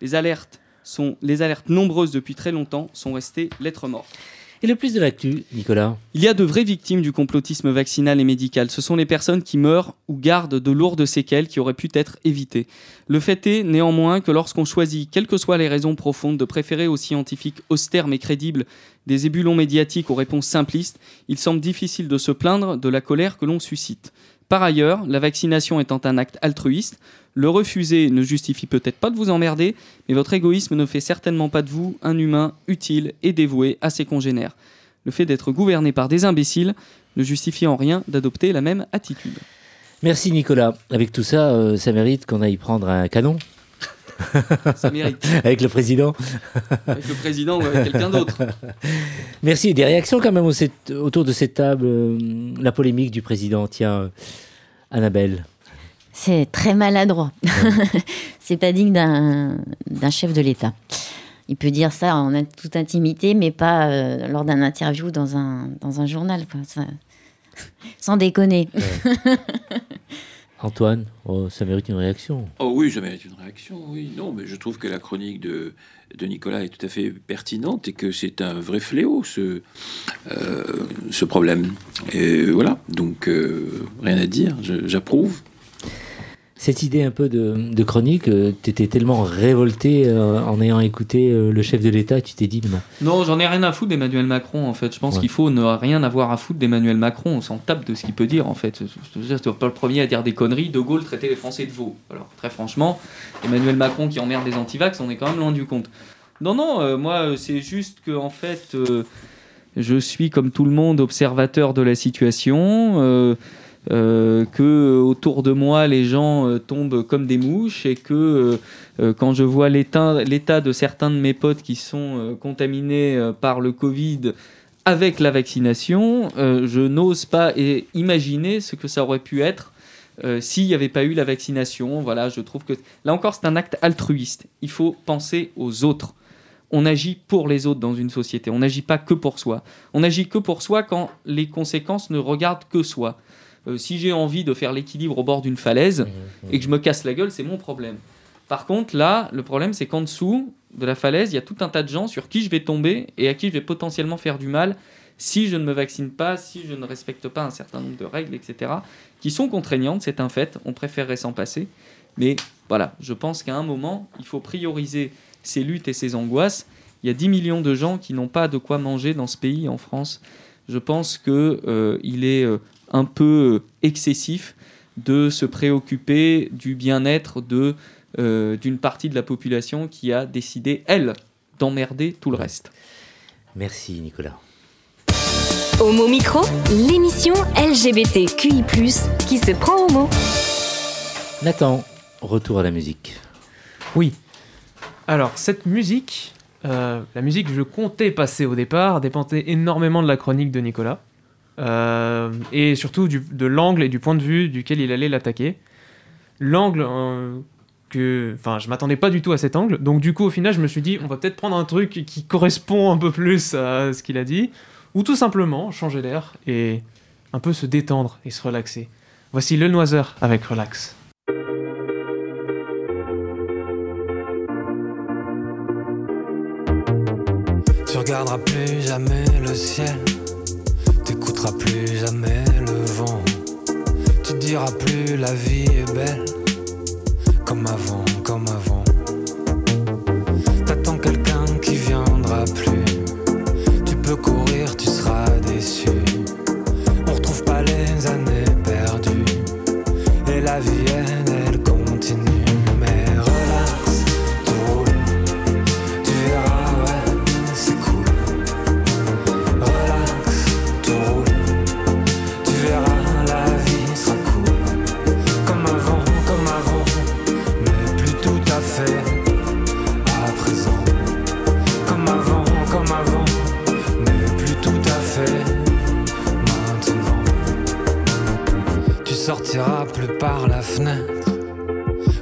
Les alertes sont les alertes nombreuses depuis très longtemps sont restées lettres mortes. Et le plus de l'actu, Nicolas Il y a de vraies victimes du complotisme vaccinal et médical. Ce sont les personnes qui meurent ou gardent de lourdes séquelles qui auraient pu être évitées. Le fait est néanmoins que lorsqu'on choisit, quelles que soient les raisons profondes, de préférer aux scientifiques austères mais crédibles des ébulons médiatiques aux réponses simplistes, il semble difficile de se plaindre de la colère que l'on suscite. Par ailleurs, la vaccination étant un acte altruiste, le refuser ne justifie peut-être pas de vous emmerder, mais votre égoïsme ne fait certainement pas de vous un humain utile et dévoué à ses congénères. Le fait d'être gouverné par des imbéciles ne justifie en rien d'adopter la même attitude. Merci Nicolas. Avec tout ça, euh, ça mérite qu'on aille prendre un canon Ça mérite. avec le président. Avec le président ou avec quelqu'un d'autre. Merci. Des réactions quand même au- autour de cette table. euh, la polémique du président. Tiens, euh, Annabelle. C'est très maladroit. c'est pas digne d'un d'un chef de l'État. Il peut dire ça en in- toute intimité, mais pas euh, lors d'un interview dans un, dans un journal. quoi. Ça- Sans déconner. Antoine, oh, ça mérite une réaction. Oh oui, ça mérite une réaction, oui. Non, mais je trouve que la chronique de, de Nicolas est tout à fait pertinente et que c'est un vrai fléau, ce, euh, ce problème. Et voilà, donc euh, rien à dire, j'approuve. Cette idée un peu de, de chronique, tu étais tellement révolté euh, en ayant écouté euh, le chef de l'État, tu t'es dit non. Non, j'en ai rien à foutre d'Emmanuel Macron en fait. Je pense Ouais. qu'il faut ne rien avoir à foutre d'Emmanuel Macron. On s'en tape de ce qu'il peut dire en fait. Je c'est pas le premier à dire des conneries. De Gaulle traitait les Français de veaux. Alors très franchement, Emmanuel Macron qui emmerde les antivax, on est quand même loin du compte. Non, non, euh, moi euh, c'est juste que en fait, euh, je suis comme tout le monde observateur de la situation. Euh, euh, que autour de moi les gens euh, tombent comme des mouches et que euh, euh, quand je vois l'état de certains de mes potes qui sont euh, contaminés euh, par le Covid avec la vaccination, euh, je n'ose pas imaginer ce que ça aurait pu être euh, s'il n'y avait pas eu la vaccination. Voilà, je trouve que là encore c'est un acte altruiste. Il faut penser aux autres. On agit pour les autres dans une société. On n'agit pas que pour soi. On agit que pour soi quand les conséquences ne regardent que soi. Euh, si j'ai envie de faire l'équilibre au bord d'une falaise et que je me casse la gueule, c'est mon problème. Par contre, là, le problème, c'est qu'en dessous de la falaise, il y a tout un tas de gens sur qui je vais tomber et à qui je vais potentiellement faire du mal si je ne me vaccine pas, si je ne respecte pas un certain nombre de règles, etc., qui sont contraignantes, c'est un fait, on préférerait s'en passer. Mais voilà, je pense qu'à un moment, il faut prioriser ces luttes et ces angoisses. Il y a 10 millions de gens qui n'ont pas de quoi manger dans ce pays, en France. Je pense qu'il euh, est euh, un peu excessif de se préoccuper du bien-être de euh, d'une partie de la population qui a décidé, elle, d'emmerder tout le reste. Merci Nicolas. Homo Micro, l'émission LGBTQI+, qui se prend au mot. Nathan, retour à la musique. Oui. Alors, cette musique, euh, la musique que je comptais passer au départ, dépendait énormément de la chronique de Nicolas. Euh, et surtout de l'angle et du point de vue duquel il allait l'attaquer. L'angle euh, que. Enfin, je m'attendais pas du tout à cet angle. Donc, du coup, au final, je me suis dit, on va peut-être prendre un truc qui correspond un peu plus à ce qu'il a dit. Ou tout simplement changer d'air et un peu se détendre et se relaxer. Voici Le Noiseur avec Relax. Tu regarderas plus jamais le ciel, t'écouteras plus jamais le vent, tu diras plus la vie est belle, comme avant, comme avant. T'attends quelqu'un qui viendra plus, tu peux courir, tu seras déçu.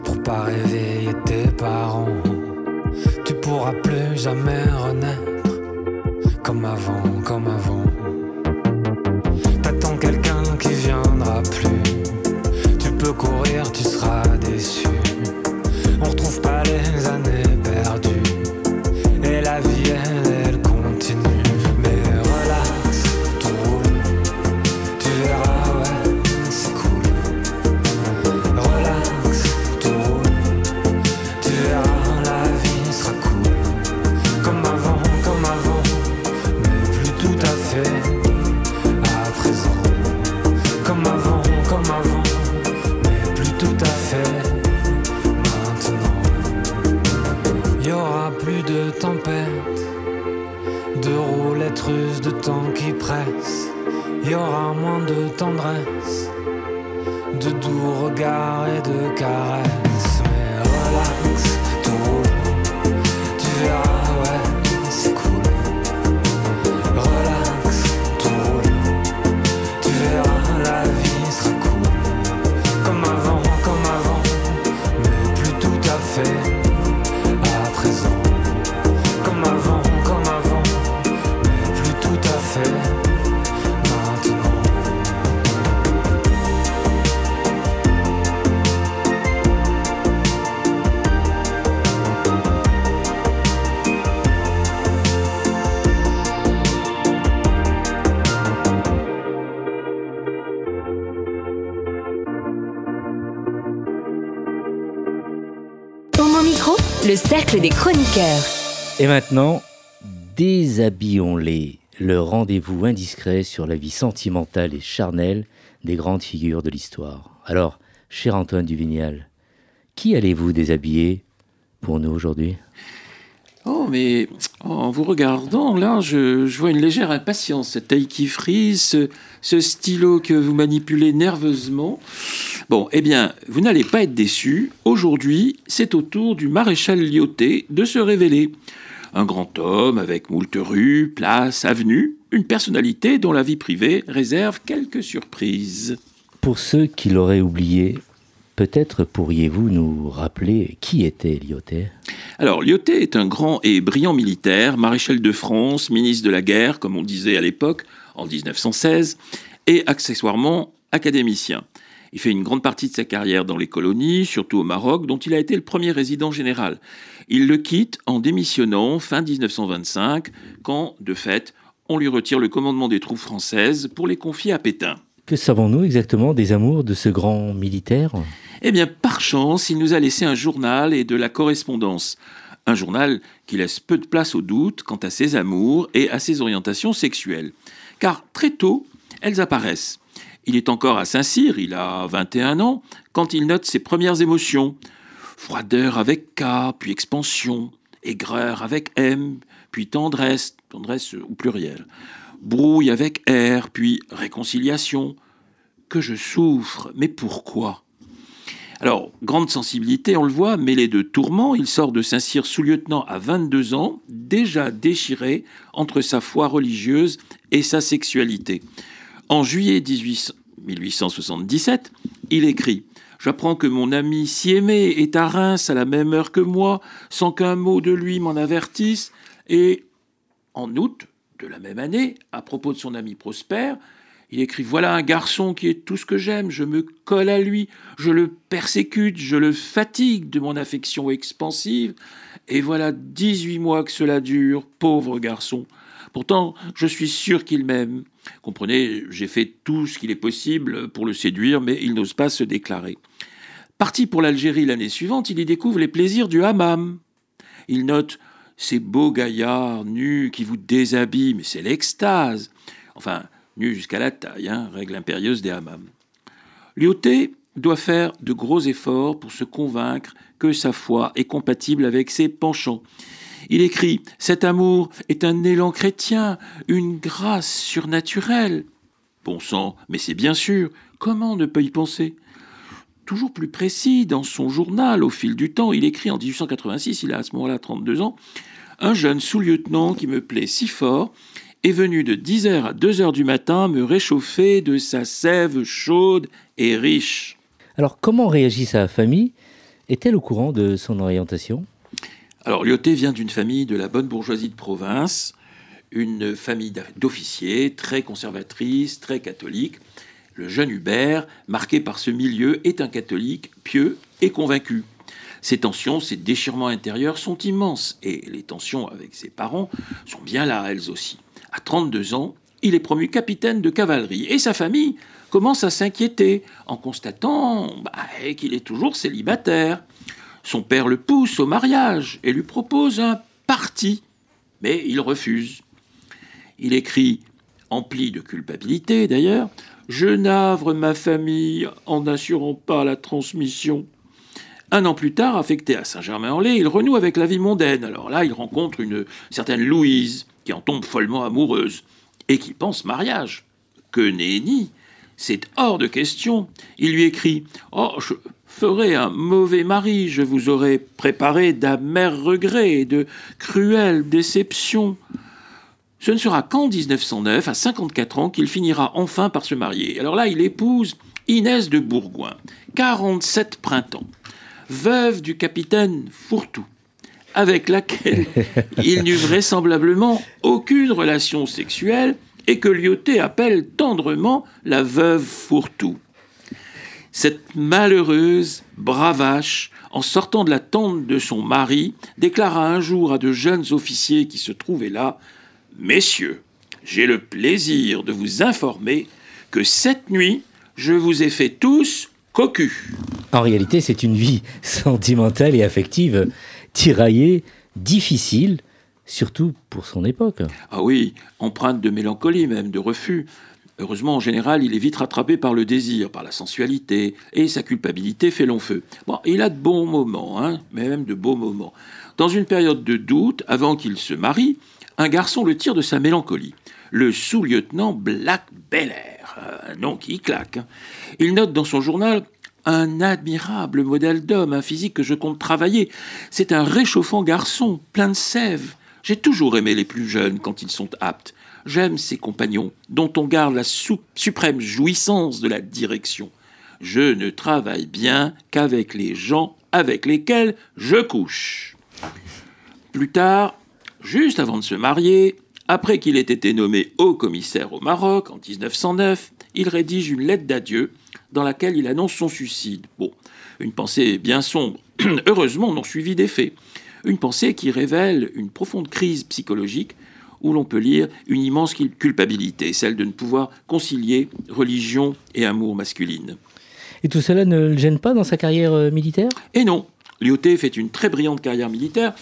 Pour pas réveiller tes parents. Tu pourras plus jamais le cercle des chroniqueurs. Et maintenant, déshabillons-les. Le rendez-vous indiscret sur la vie sentimentale et charnelle des grandes figures de l'histoire. Alors, cher Antoine Duvignal, qui allez-vous déshabiller pour nous aujourd'hui? Oh, mais en vous regardant, là, je, vois une légère impatience. Cette taille qui frise, ce, stylo que vous manipulez nerveusement. Bon, eh bien, vous n'allez pas être déçus. Aujourd'hui, c'est au tour du maréchal Lyoté de se révéler. Un grand homme avec moult rues, places, avenues, une personnalité dont la vie privée réserve quelques surprises. Pour ceux qui l'auraient oublié, peut-être pourriez-vous nous rappeler qui était Lyotet? Alors, Lyoté est un grand et brillant militaire, maréchal de France, ministre de la guerre, comme on disait à l'époque, en 1916, et accessoirement académicien. Il fait une grande partie de sa carrière dans les colonies, surtout au Maroc, dont il a été le premier résident général. Il le quitte en démissionnant fin 1925, quand, de fait, on lui retire le commandement des troupes françaises pour les confier à Pétain. Que savons-nous exactement des amours de ce grand militaire? Eh bien, par chance, il nous a laissé un journal et de la correspondance. Un journal qui laisse peu de place au doute quant à ses amours et à ses orientations sexuelles. Car très tôt, elles apparaissent. Il est encore à Saint-Cyr, il a 21 ans, quand il note ses premières émotions. Froideur avec K, puis expansion, aigreur avec M, puis tendresse, tendresse au pluriel. Brouille avec R, puis réconciliation. Que je souffre, mais pourquoi? Alors, grande sensibilité, on le voit, mêlé de tourments, il sort de Saint-Cyr sous-lieutenant à 22 ans, déjà déchiré entre sa foi religieuse et sa sexualité. En juillet 18 1877, il écrit J'apprends que mon ami si aimé est à Reims à la même heure que moi, sans qu'un mot de lui m'en avertisse. Et en août de la même année, à propos de son ami Prosper, il écrit Voilà un garçon qui est tout ce que j'aime, je me colle à lui, je le persécute, je le fatigue de mon affection expansive, et voilà 18 mois que cela dure, pauvre garçon. Pourtant, je suis sûr qu'il m'aime. Comprenez, j'ai fait tout ce qu'il est possible pour le séduire, mais il n'ose pas se déclarer. Parti pour l'Algérie l'année suivante, il y découvre les plaisirs du hammam. Il note ces beaux gaillards nus qui vous déshabillent, mais c'est l'extase. Enfin, nus jusqu'à la taille, hein, règle impérieuse des hammams. Lyoté doit faire de gros efforts pour se convaincre que sa foi est compatible avec ses penchants. Il écrit Cet amour est un élan chrétien, une grâce surnaturelle. Bon sang, mais c'est bien sûr, comment ne pas y penser? Toujours plus précis, dans son journal, au fil du temps, il écrit en 1886, il a à ce moment-là 32 ans, Un jeune sous-lieutenant qui me plaît si fort est venu de 10h à 2h du matin me réchauffer de sa sève chaude et riche. Alors, comment réagit sa famille? Est-elle au courant de son orientation? Alors, Lyoté vient d'une famille de la bonne bourgeoisie de province, une famille d'officiers très conservatrice, très catholique. Le jeune Hubert, marqué par ce milieu, est un catholique pieux et convaincu. Ses tensions, ses déchirements intérieurs sont immenses, et les tensions avec ses parents sont bien là, elles aussi. À 32 ans, il est promu capitaine de cavalerie, et sa famille commence à s'inquiéter en constatant bah, qu'il est toujours célibataire. Son père le pousse au mariage et lui propose un parti, mais il refuse. Il écrit, empli de culpabilité d'ailleurs, Je navre ma famille en n'assurant pas la transmission. Un an plus tard, affecté à Saint-Germain-en-Laye, il renoue avec la vie mondaine. Alors là, il rencontre une certaine Louise, qui en tombe follement amoureuse, et qui pense mariage. Que nenni C'est hors de question. Il lui écrit Oh, je, ferait un mauvais mari, je vous aurais préparé d'amers regrets et de cruelles déceptions. Ce ne sera qu'en 1909, à 54 ans, qu'il finira enfin par se marier. Alors là, il épouse Inès de Bourgoin, 47 printemps, veuve du capitaine Fourtou, avec laquelle il n'eut vraisemblablement aucune relation sexuelle et que Lyoté appelle tendrement la veuve Fourtou. Cette malheureuse bravache, en sortant de la tente de son mari, déclara un jour à de jeunes officiers qui se trouvaient là Messieurs, j'ai le plaisir de vous informer que cette nuit, je vous ai fait tous cocu. En réalité, c'est une vie sentimentale et affective tiraillée, difficile, surtout pour son époque. Ah oui, empreinte de mélancolie même, de refus. Heureusement, en général, il est vite rattrapé par le désir, par la sensualité, et sa culpabilité fait long feu. Bon, il a de bons moments, hein, même de beaux moments. Dans une période de doute, avant qu'il se marie, un garçon le tire de sa mélancolie. Le sous-lieutenant Black Bellair, un nom qui claque. Il note dans son journal un admirable modèle d'homme, un physique que je compte travailler. C'est un réchauffant garçon, plein de sève. J'ai toujours aimé les plus jeunes quand ils sont aptes. J'aime ces compagnons dont on garde la suprême jouissance de la direction. Je ne travaille bien qu'avec les gens avec lesquels je couche. Plus tard, juste avant de se marier, après qu'il ait été nommé haut commissaire au Maroc en 1909, il rédige une lettre d'adieu dans laquelle il annonce son suicide. Bon, une pensée bien sombre, heureusement non suivie d'effet. Une pensée qui révèle une profonde crise psychologique où l'on peut lire une immense culpabilité, celle de ne pouvoir concilier religion et amour masculine. Et tout cela ne le gêne pas dans sa carrière euh, militaire? Et non, Lyoté fait une très brillante carrière militaire.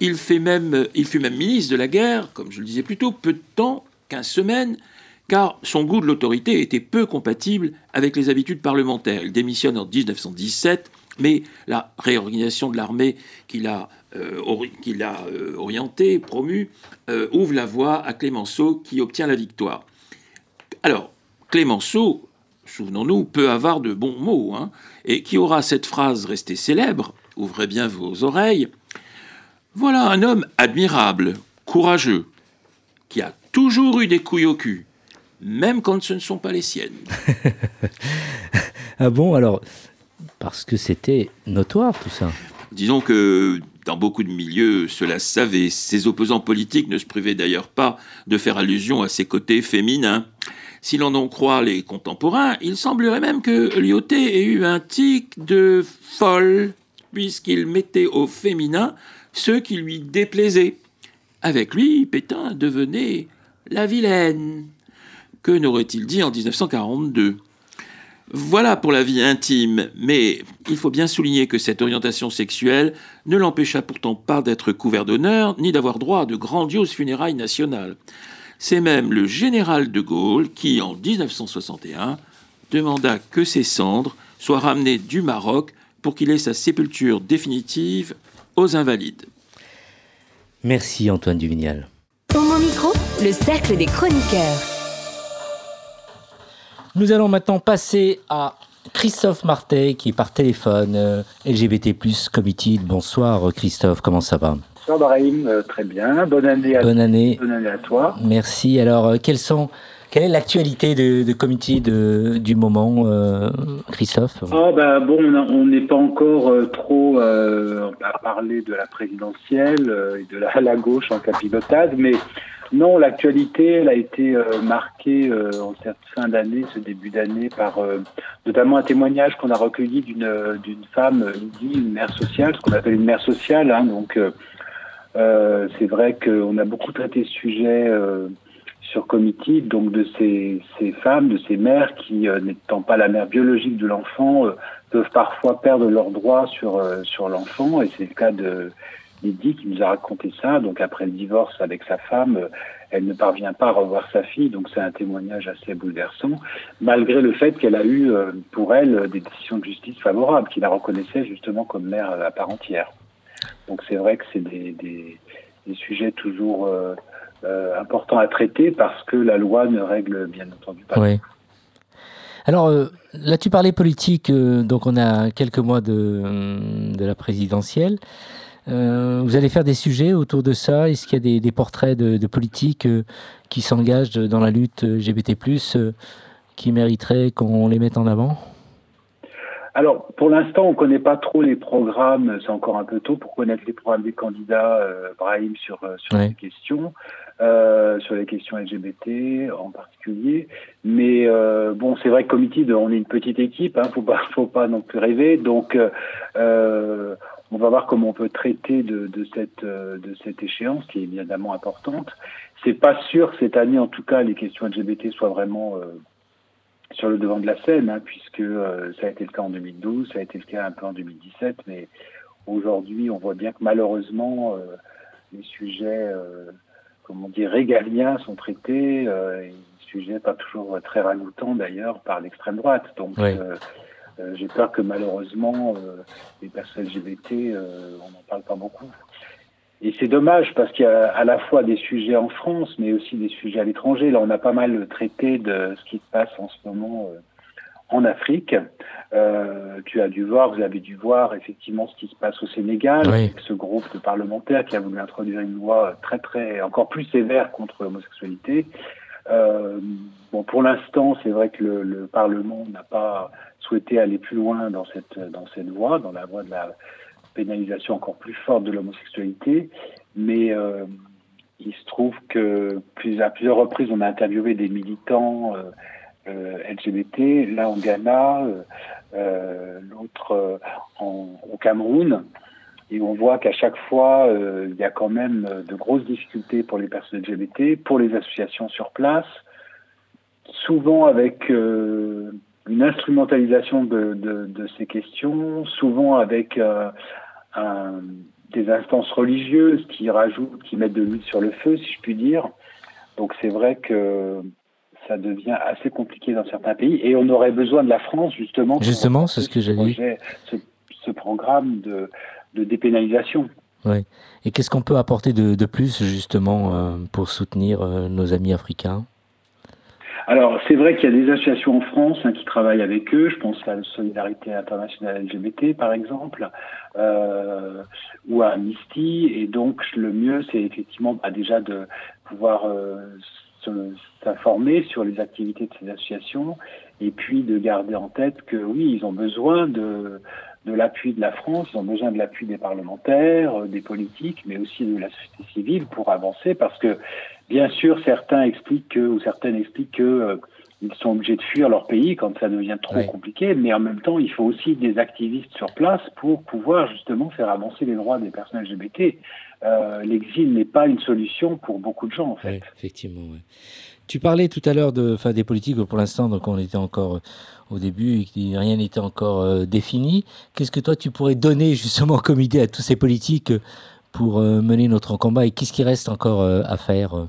Il, fait même, il fut même ministre de la guerre, comme je le disais plus tôt, peu de temps, 15 semaines, car son goût de l'autorité était peu compatible avec les habitudes parlementaires. Il démissionne en 1917, mais la réorganisation de l'armée qu'il a, euh, euh, orientée, promue, euh, ouvre la voie à Clémenceau qui obtient la victoire. Alors, Clémenceau, souvenons-nous, peut avoir de bons mots, hein, et qui aura cette phrase restée célèbre, ouvrez bien vos oreilles, voilà un homme admirable, courageux, qui a toujours eu des couilles au cul, même quand ce ne sont pas les siennes. ah bon, alors, parce que c'était notoire tout ça. Disons que dans beaucoup de milieux, cela se savait. Ses opposants politiques ne se privaient d'ailleurs pas de faire allusion à ses côtés féminins. Si l'on en croit les contemporains, il semblerait même que Lyoté ait eu un tic de folle, puisqu'il mettait au féminin ceux qui lui déplaisaient. Avec lui, Pétain devenait la vilaine. Que n'aurait-il dit en 1942 voilà pour la vie intime, mais il faut bien souligner que cette orientation sexuelle ne l'empêcha pourtant pas d'être couvert d'honneur, ni d'avoir droit à de grandioses funérailles nationales. C'est même le général de Gaulle qui, en 1961, demanda que ses cendres soient ramenées du Maroc pour qu'il ait sa sépulture définitive aux Invalides. Merci Antoine Duvignal. Au mon micro, le cercle des chroniqueurs. Nous allons maintenant passer à Christophe Martet qui est par téléphone, euh, LGBT Committee. Bonsoir Christophe, comment ça va Bonsoir Brahim, euh, très bien. Bonne année à, Bonne année. Bonne année à toi. Merci. Alors, euh, quels sont, quelle est l'actualité de, de Committee de, du moment, euh, Christophe Ah bah bon, on n'est pas encore euh, trop euh, à parler de la présidentielle euh, et de la, la gauche en capilotade, mais non, l'actualité, elle a été euh, marquée euh, en cette fin d'année, ce début d'année, par euh, notamment un témoignage qu'on a recueilli d'une femme, une mère sociale, ce qu'on appelle une mère sociale. Hein, donc, c'est vrai qu'on a beaucoup traité ce sujet sur Committee, donc de ces, femmes, de ces mères qui, n'étant pas la mère biologique de l'enfant, peuvent parfois perdre leurs droits sur, sur l'enfant, et c'est le cas de Lydie qui nous a raconté ça. Donc après le divorce avec sa femme, euh, elle ne parvient pas à revoir sa fille, donc c'est un témoignage assez bouleversant, malgré le fait qu'elle a eu euh, pour elle des décisions de justice favorables, qui la reconnaissaient justement comme mère à part entière. Donc c'est vrai que c'est des, des, des sujets toujours euh, euh, importants à traiter parce que la loi ne règle bien entendu pas. Oui. Alors, euh, là, tu parlais politique, donc on a quelques mois de, de la présidentielle. Euh, vous allez faire des sujets autour de ça? Est-ce qu'il y a des, des portraits de, de politiques euh, qui s'engagent dans la lutte LGBT+, euh, qui mériteraient qu'on les mette en avant? Alors, pour l'instant, on ne connaît pas trop les programmes. C'est encore un peu tôt pour connaître les programmes des candidats, Brahim, sur, sur ces questions, euh, sur les questions LGBT en particulier. Mais euh, bon, c'est vrai que Committee, de- on est une petite équipe, hein, faut pas, faut pas non plus rêver. Donc, euh, on va voir comment on peut traiter de, de cette, euh, de cette échéance qui est évidemment importante. C'est pas sûr cette année, en tout cas, les questions LGBT soient vraiment euh, sur le devant de la scène, hein, puisque ça a été le cas en 2012, ça a été le cas un peu en 2017, mais aujourd'hui, on voit bien que malheureusement, les sujets, euh, comment dire, régaliens sont traités, euh, et des sujets pas toujours très ragoûtants d'ailleurs par l'extrême droite. Donc, Oui. euh, euh, j'ai peur que malheureusement, euh, les personnes LGBT, euh, on n'en parle pas beaucoup. Et c'est dommage parce qu'il y a à la fois des sujets en France, mais aussi des sujets à l'étranger. Là, on a pas mal traité de ce qui se passe en ce moment en Afrique. Euh, tu as dû voir, vous avez dû voir effectivement ce qui se passe au Sénégal, Oui. avec ce groupe de parlementaires qui a voulu introduire une loi très très encore plus sévère contre l'homosexualité. Euh, bon, pour l'instant, c'est vrai que le, le Parlement n'a pas souhaité aller plus loin dans cette dans cette voie, dans la voie de la pénalisation encore plus forte de l'homosexualité, mais euh, il se trouve que plus, à plusieurs reprises, on a interviewé des militants euh, LGBT, là en Ghana, euh, euh, l'autre euh, au Cameroun, et on voit qu'à chaque fois, euh, il y a quand même euh, de grosses difficultés pour les personnes LGBT, pour les associations sur place, souvent avec euh, une instrumentalisation de, de, de, ces questions, souvent avec euh, un, des instances religieuses qui rajoutent, qui mettent de l'huile sur le feu, si je puis dire. Donc c'est vrai que ça devient assez compliqué dans certains pays et on aurait besoin de la France justement. pour Justement, c'est ce que programme de, de dépénalisation. Ouais. Et qu'est-ce qu'on peut apporter de, de plus justement euh, pour soutenir euh, nos amis africains? Alors, c'est vrai qu'il y a des associations en France hein, qui travaillent avec eux. Je pense à la Solidarité internationale LGBT, par exemple, euh, ou à Amnesty. Et donc, le mieux, c'est effectivement bah, déjà de pouvoir euh, s'informer sur les activités de ces associations et puis de garder en tête que oui, ils ont besoin de, de l'appui de la France, ils ont besoin de l'appui des parlementaires, euh, des politiques, mais aussi de la société civile pour avancer parce que Bien sûr, certains expliquent que, ou certaines expliquent que euh, ils sont obligés de fuir leur pays quand ça devient trop compliqué, mais en même temps, il faut aussi des activistes sur place pour pouvoir justement faire avancer les droits des personnes LGBT. Euh, L'exil n'est pas une solution pour beaucoup de gens, en fait. Effectivement. ouais. Tu parlais tout à l'heure de, des politiques pour l'instant, donc on était encore euh, au début et rien n'était encore euh, défini. Qu'est-ce que toi tu pourrais donner justement comme idée à tous ces politiques pour euh, mener notre combat et qu'est-ce qui reste encore à faire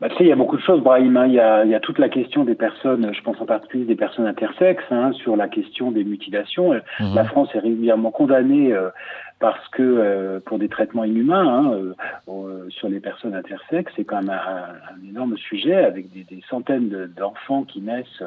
Bah, tu sais, il y a beaucoup de choses, Brahim. hein. Il, y a, il y a toute la question des personnes, je pense en particulier des personnes intersexes, hein, sur la question des mutilations. Euh, Mhm. La France est régulièrement condamnée euh, parce que euh, pour des traitements inhumains hein, euh, euh, sur les personnes intersexes, c'est quand même un, un énorme sujet avec des, des centaines de- d'enfants qui naissent,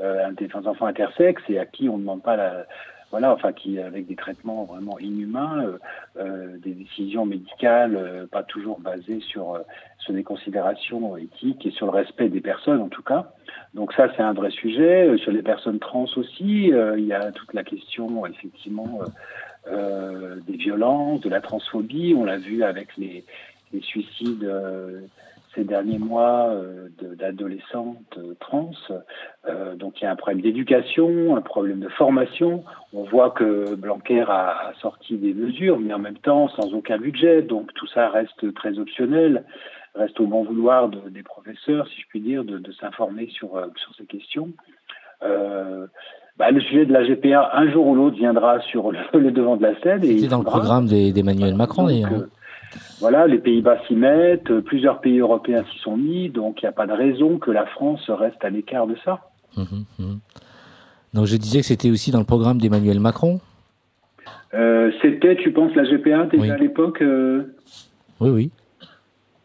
euh, des enfants intersexes et à qui on ne demande pas la voilà, enfin qui avec des traitements vraiment inhumains, euh, euh, des décisions médicales euh, pas toujours basées sur sur des considérations éthiques et sur le respect des personnes en tout cas. Donc ça c'est un vrai sujet. Sur les personnes trans aussi, il y a toute la question effectivement euh, des violences, de la transphobie. On l'a vu avec les, les suicides euh, ces derniers mois euh, d'adolescentes euh, trans. Euh, donc il y a un problème d'éducation, un problème de formation. On voit que Blanquer a, a sorti des mesures, mais en même temps sans aucun budget. Donc tout ça reste très optionnel, reste au bon vouloir de- des professeurs, si je puis dire, de, de s'informer sur, euh, sur ces questions. Bah, le sujet de la GPA, un jour ou l'autre, viendra sur le, le devant de la scène. C'était dans le programme d'Emmanuel Macron d'ailleurs. Voilà, les Pays-Bas s'y mettent, euh, plusieurs pays européens s'y sont mis, donc il n'y a pas de raison que la France reste à l'écart de ça. Mhm, mhm. Donc je disais que c'était aussi dans le programme d'Emmanuel Macron. Euh, C'était, tu penses, la GPA déjà Oui. à l'époque euh, Oui, oui.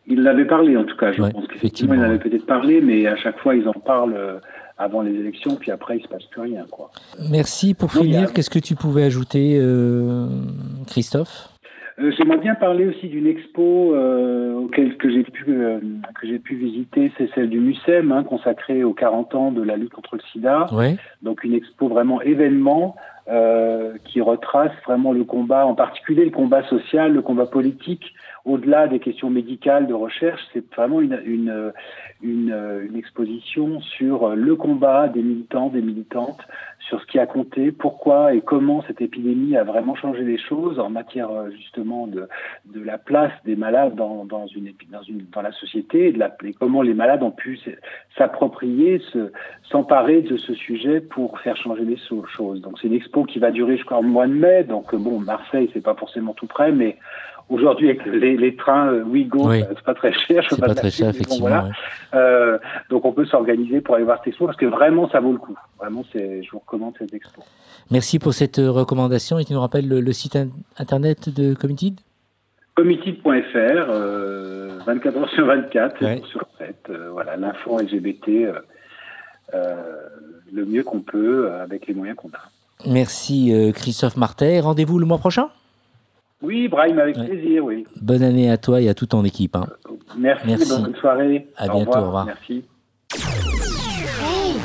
Il l'avait parlé en tout cas, je Ouais, pense qu'effectivement effectivement, il avait ouais. peut-être parlé, mais à chaque fois ils en parlent avant les élections, puis après il se passe plus rien. Quoi. Merci pour Non, a- finir. Qu'est-ce que tu pouvais ajouter, euh, Christophe? Euh, J'aimerais bien parler aussi d'une expo euh, auquel que j'ai pu euh, que j'ai pu visiter, c'est celle du MUSEM, hein, consacrée aux 40 ans de la lutte contre le SIDA. Donc une expo vraiment événement euh, qui retrace vraiment le combat, en particulier le combat social, le combat politique, au-delà des questions médicales de recherche. C'est vraiment une, exposition sur le combat des militants, des militantes, sur ce qui a compté, pourquoi et comment cette épidémie a vraiment changé les choses en matière euh, justement de, la place des malades dans, la société et, comment les malades ont pu s'approprier, se- s'emparer de ce sujet pour faire changer les choses. Donc c'est une expo qui va durer jusqu'au mois de mai. Donc euh, bon, Marseille c'est pas forcément tout près, mais aujourd'hui avec les, les trains euh, Ouigo, Oui. euh, c'est pas très cher. C'est pas me très cher, bon, effectivement. voilà. ouais. Euh, donc on peut s'organiser pour aller voir cette expo parce que vraiment ça vaut le coup. Vraiment, c'est, je vous recommande cette expo. Merci pour cette recommandation. Et tu nous rappelles le, le site in- internet de Committed Committed.fr, euh, 24 heures sur 24, Ouais. sur 7. euh, voilà, l'info LGBT, le mieux qu'on peut avec les moyens qu'on a. Merci euh, Christophe Martet. Rendez-vous le mois prochain? Oui, Brahim, avec Ouais. plaisir, oui. Bonne année à toi et à toute ton équipe. hein. Merci, Merci. bonne soirée. À Au bientôt, au revoir. Merci. Hey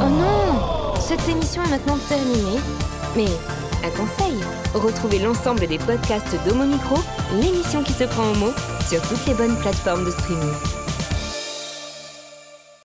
Oh non Cette émission est maintenant terminée. Mais un conseil retrouvez l'ensemble des podcasts d'Homo Micro, l'émission qui se prend au mot, sur toutes les bonnes plateformes de streaming.